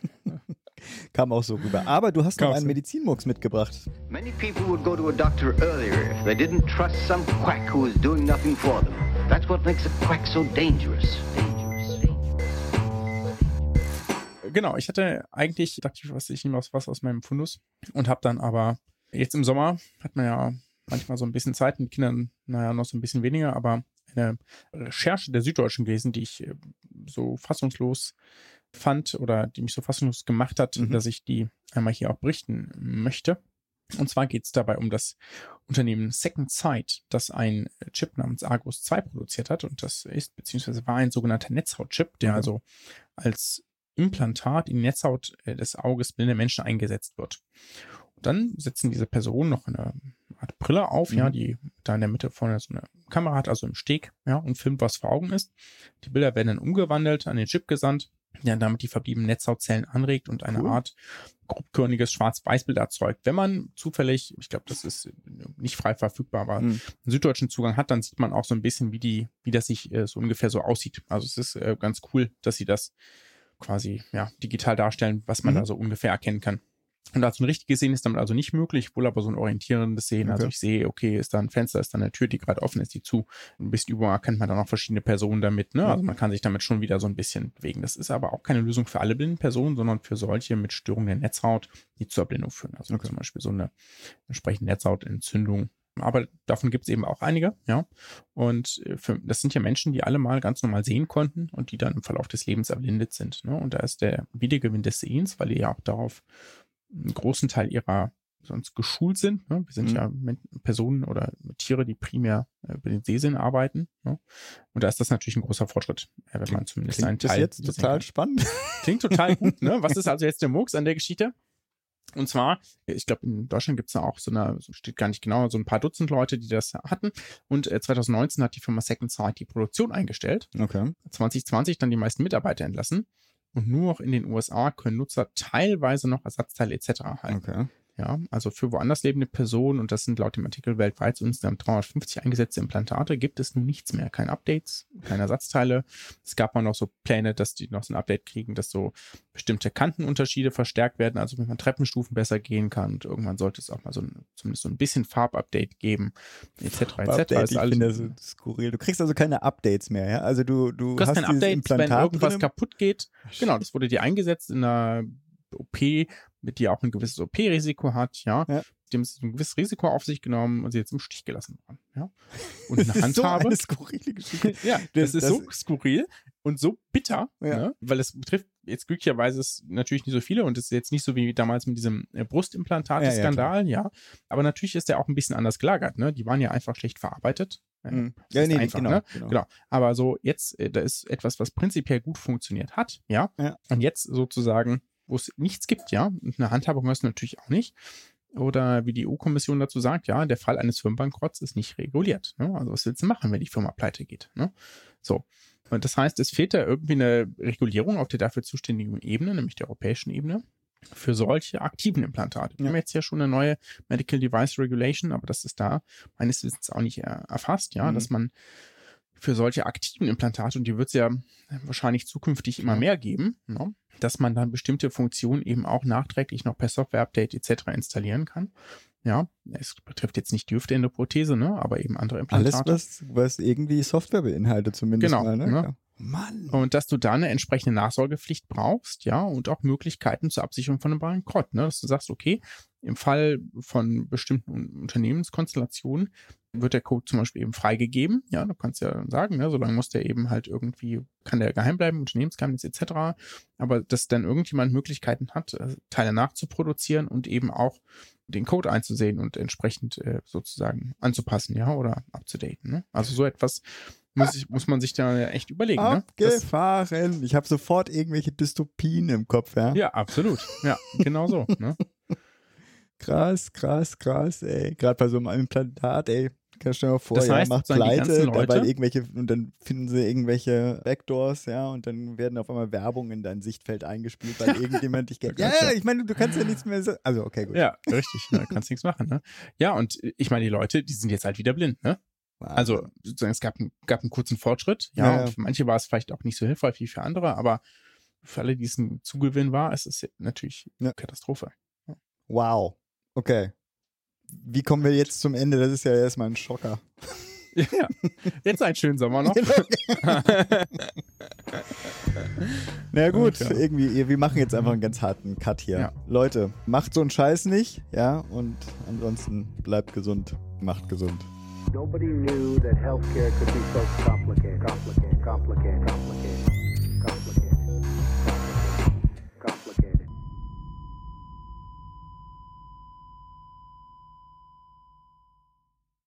Kam auch so rüber. Aber du hast Kam noch einen. Medizinmux mitgebracht. Many people would go to a doctor earlier if they didn't trust some quack who is doing nothing for them. That's what makes a quack so dangerous. Genau, ich hatte eigentlich, dachte ich, was ich nehme aus was aus meinem Fundus und habe dann aber jetzt im Sommer hat man ja manchmal so ein bisschen Zeit mit Kindern, naja, noch so ein bisschen weniger, aber eine Recherche der Süddeutschen gewesen, die ich äh, so fassungslos fand oder die mich so fassungslos gemacht hat, mhm. dass ich die einmal hier auch berichten möchte. Und zwar geht es dabei um das Unternehmen Second Sight, das ein Chip namens Argus 2 produziert hat. Und das ist beziehungsweise war ein sogenannter Netzhautchip, der mhm. also als Implantat in die Netzhaut äh, des Auges blinde Menschen eingesetzt wird. Und dann setzen diese Personen noch eine Art Brille auf, mhm. ja, die da in der Mitte vorne so eine Kamera hat, also im Steg, ja, und filmt, was vor Augen ist. Die Bilder werden dann umgewandelt, an den Chip gesandt der damit die verbliebenen Netzhautzellen anregt und eine cool. Art grobkörniges Schwarz-Weiß-Bild erzeugt. Wenn man zufällig, ich glaube, das ist nicht frei verfügbar, aber mhm. einen süddeutschen Zugang hat, dann sieht man auch so ein bisschen, wie die, wie das sich äh, so ungefähr so aussieht. Also es ist äh, ganz cool, dass sie das quasi ja digital darstellen, was man mhm. da so ungefähr erkennen kann. Und dazu ein richtiges Sehen ist damit also nicht möglich, wohl aber so ein orientierendes Sehen. Also okay. Also ich sehe, okay, ist da ein Fenster, ist da eine Tür, die gerade offen ist, die zu. Ein bisschen über erkennt man dann auch verschiedene Personen damit. Ne? Also man kann sich damit schon wieder so ein bisschen bewegen. Das ist aber auch keine Lösung für alle blinden Personen, sondern für solche mit Störungen der Netzhaut, die zur Erblindung führen. Also okay. zum Beispiel so eine entsprechende Netzhautentzündung. Aber davon gibt es eben auch einige, ja. Und äh, für, das sind ja Menschen, die alle mal ganz normal sehen konnten und die dann im Verlauf des Lebens erblindet sind. Ne? Und da ist der Wiedergewinn des Sehens, weil ihr ja auch darauf einen großen Teil ihrer sonst geschult sind. Ne? Wir sind mhm. ja Personen oder Tiere, die primär äh, über den Sehsinn arbeiten. Ne? Und da ist das natürlich ein großer Fortschritt, äh, wenn man zumindest Klingt einen Teil. Das jetzt total kann. spannend. Klingt total gut. Ne? Was ist *laughs* also jetzt der Murks an der Geschichte? Und zwar, ich glaube, in Deutschland gibt es da auch so eine, steht gar nicht genau, so ein paar Dutzend Leute, die das hatten. Und äh, 2019 hat die Firma Second Sight die Produktion eingestellt. Okay. 2020 dann die meisten Mitarbeiter entlassen und nur noch in den USA können Nutzer teilweise noch Ersatzteile etc. erhalten. Okay. Ja, also für woanders lebende Personen, und das sind laut dem Artikel weltweit insgesamt 350 eingesetzte Implantate, gibt es nun nichts mehr. Keine Updates, keine Ersatzteile. Es gab mal noch so Pläne, dass die noch so ein Update kriegen, dass so bestimmte Kantenunterschiede verstärkt werden, also wenn man Treppenstufen besser gehen kann. Und irgendwann sollte es auch mal so ein, zumindest so ein bisschen Farbupdate geben, etc. etc. ich finde das so skurril. Du kriegst also keine Updates mehr, ja? Also du, du, du hast kein Update, wenn irgendwas drin. kaputt geht. Genau, das wurde dir eingesetzt in einer OP, mit die auch ein gewisses OP-Risiko hat, ja. ja. Dem ist ein gewisses Risiko auf sich genommen und sie jetzt im Stich gelassen worden, ja. Und *laughs* eine das Handhabe. So eine skurrile Geschichte. *laughs* ja, das, das ist das so skurril und so bitter, ja. ne? weil es betrifft jetzt glücklicherweise ist natürlich nicht so viele und es ist jetzt nicht so wie damals mit diesem äh, Brustimplantate-Skandal, ja, ja, Aber natürlich ist der auch ein bisschen anders gelagert, ne? Die waren ja einfach schlecht verarbeitet. Mhm. Ja, nee, einfach, genau, ne? genau. genau. Aber so jetzt, äh, da ist etwas, was prinzipiell gut funktioniert hat, ja. ja. Und jetzt sozusagen wo es nichts gibt, ja. Und eine Handhabung hast du natürlich auch nicht. Oder wie die EU-Kommission dazu sagt, ja, der Fall eines Firmenbankrotts ist nicht reguliert. Ne? Also was willst du machen, wenn die Firma pleite geht? Ne? So. Und das heißt, es fehlt da irgendwie eine Regulierung auf der dafür zuständigen Ebene, nämlich der europäischen Ebene, für solche aktiven Implantate. Wir haben jetzt ja schon eine neue Medical Device Regulation, aber das ist da meines Wissens auch nicht erfasst, ja, mhm. dass man für solche aktiven Implantate, und die wird es ja wahrscheinlich zukünftig immer mehr geben, ne? dass man dann bestimmte Funktionen eben auch nachträglich noch per Software-Update etc. installieren kann. Ja, es betrifft jetzt nicht die Hüftendoprothese, ne, aber eben andere Implantate. Alles, was, was irgendwie Software beinhaltet, zumindest genau, mal, ne? ne? Mann. Und dass du da eine entsprechende Nachsorgepflicht brauchst, ja, und auch Möglichkeiten zur Absicherung von einem Bankrott, ne? Dass du sagst, okay, im Fall von bestimmten Unternehmenskonstellationen wird der Code zum Beispiel eben freigegeben. Ja, du kannst ja sagen, ne, solange muss der eben halt irgendwie, kann der geheim bleiben, Unternehmensgeheimnis etc. Aber dass dann irgendjemand Möglichkeiten hat, äh, Teile nachzuproduzieren und eben auch den Code einzusehen und entsprechend äh, sozusagen anzupassen, ja, oder abzudaten. Ne? Also so etwas muss, ich, muss man sich da echt überlegen. Abgefahren. Ne? Ich habe sofort irgendwelche Dystopien im Kopf, ja. Ja, absolut. Ja, genau so. Ne? Krass, krass, krass, ey. Gerade bei so einem Implantat, ey. Kannst du dir mal vor, das heißt, ja, macht pleite, dabei irgendwelche, und dann finden sie irgendwelche Backdoors, ja, und dann werden auf einmal Werbung in dein Sichtfeld eingespielt, weil *laughs* irgendjemand dich kennt. Ja, ja, ich meine, du kannst ja nichts mehr so. Also, okay, gut. Ja, richtig, da kannst nichts machen, ne? Ja, und ich meine, die Leute, die sind jetzt halt wieder blind, ne? Also sozusagen, es gab, gab einen kurzen Fortschritt, ja, ja. für manche war es vielleicht auch nicht so hilfreich wie für andere, aber für alle, die es ein Zugewinn war, ist es natürlich eine Katastrophe. Wow. Okay. Wie kommen wir jetzt zum Ende? Das ist ja erstmal ein Schocker. Ja, jetzt einen schönen Sommer noch. *laughs* Na gut, okay. irgendwie, wir machen jetzt einfach einen ganz harten Cut hier. Ja. Leute, macht so einen Scheiß nicht, ja, und ansonsten bleibt gesund, macht gesund. Nobody knew that healthcare could be so complicated.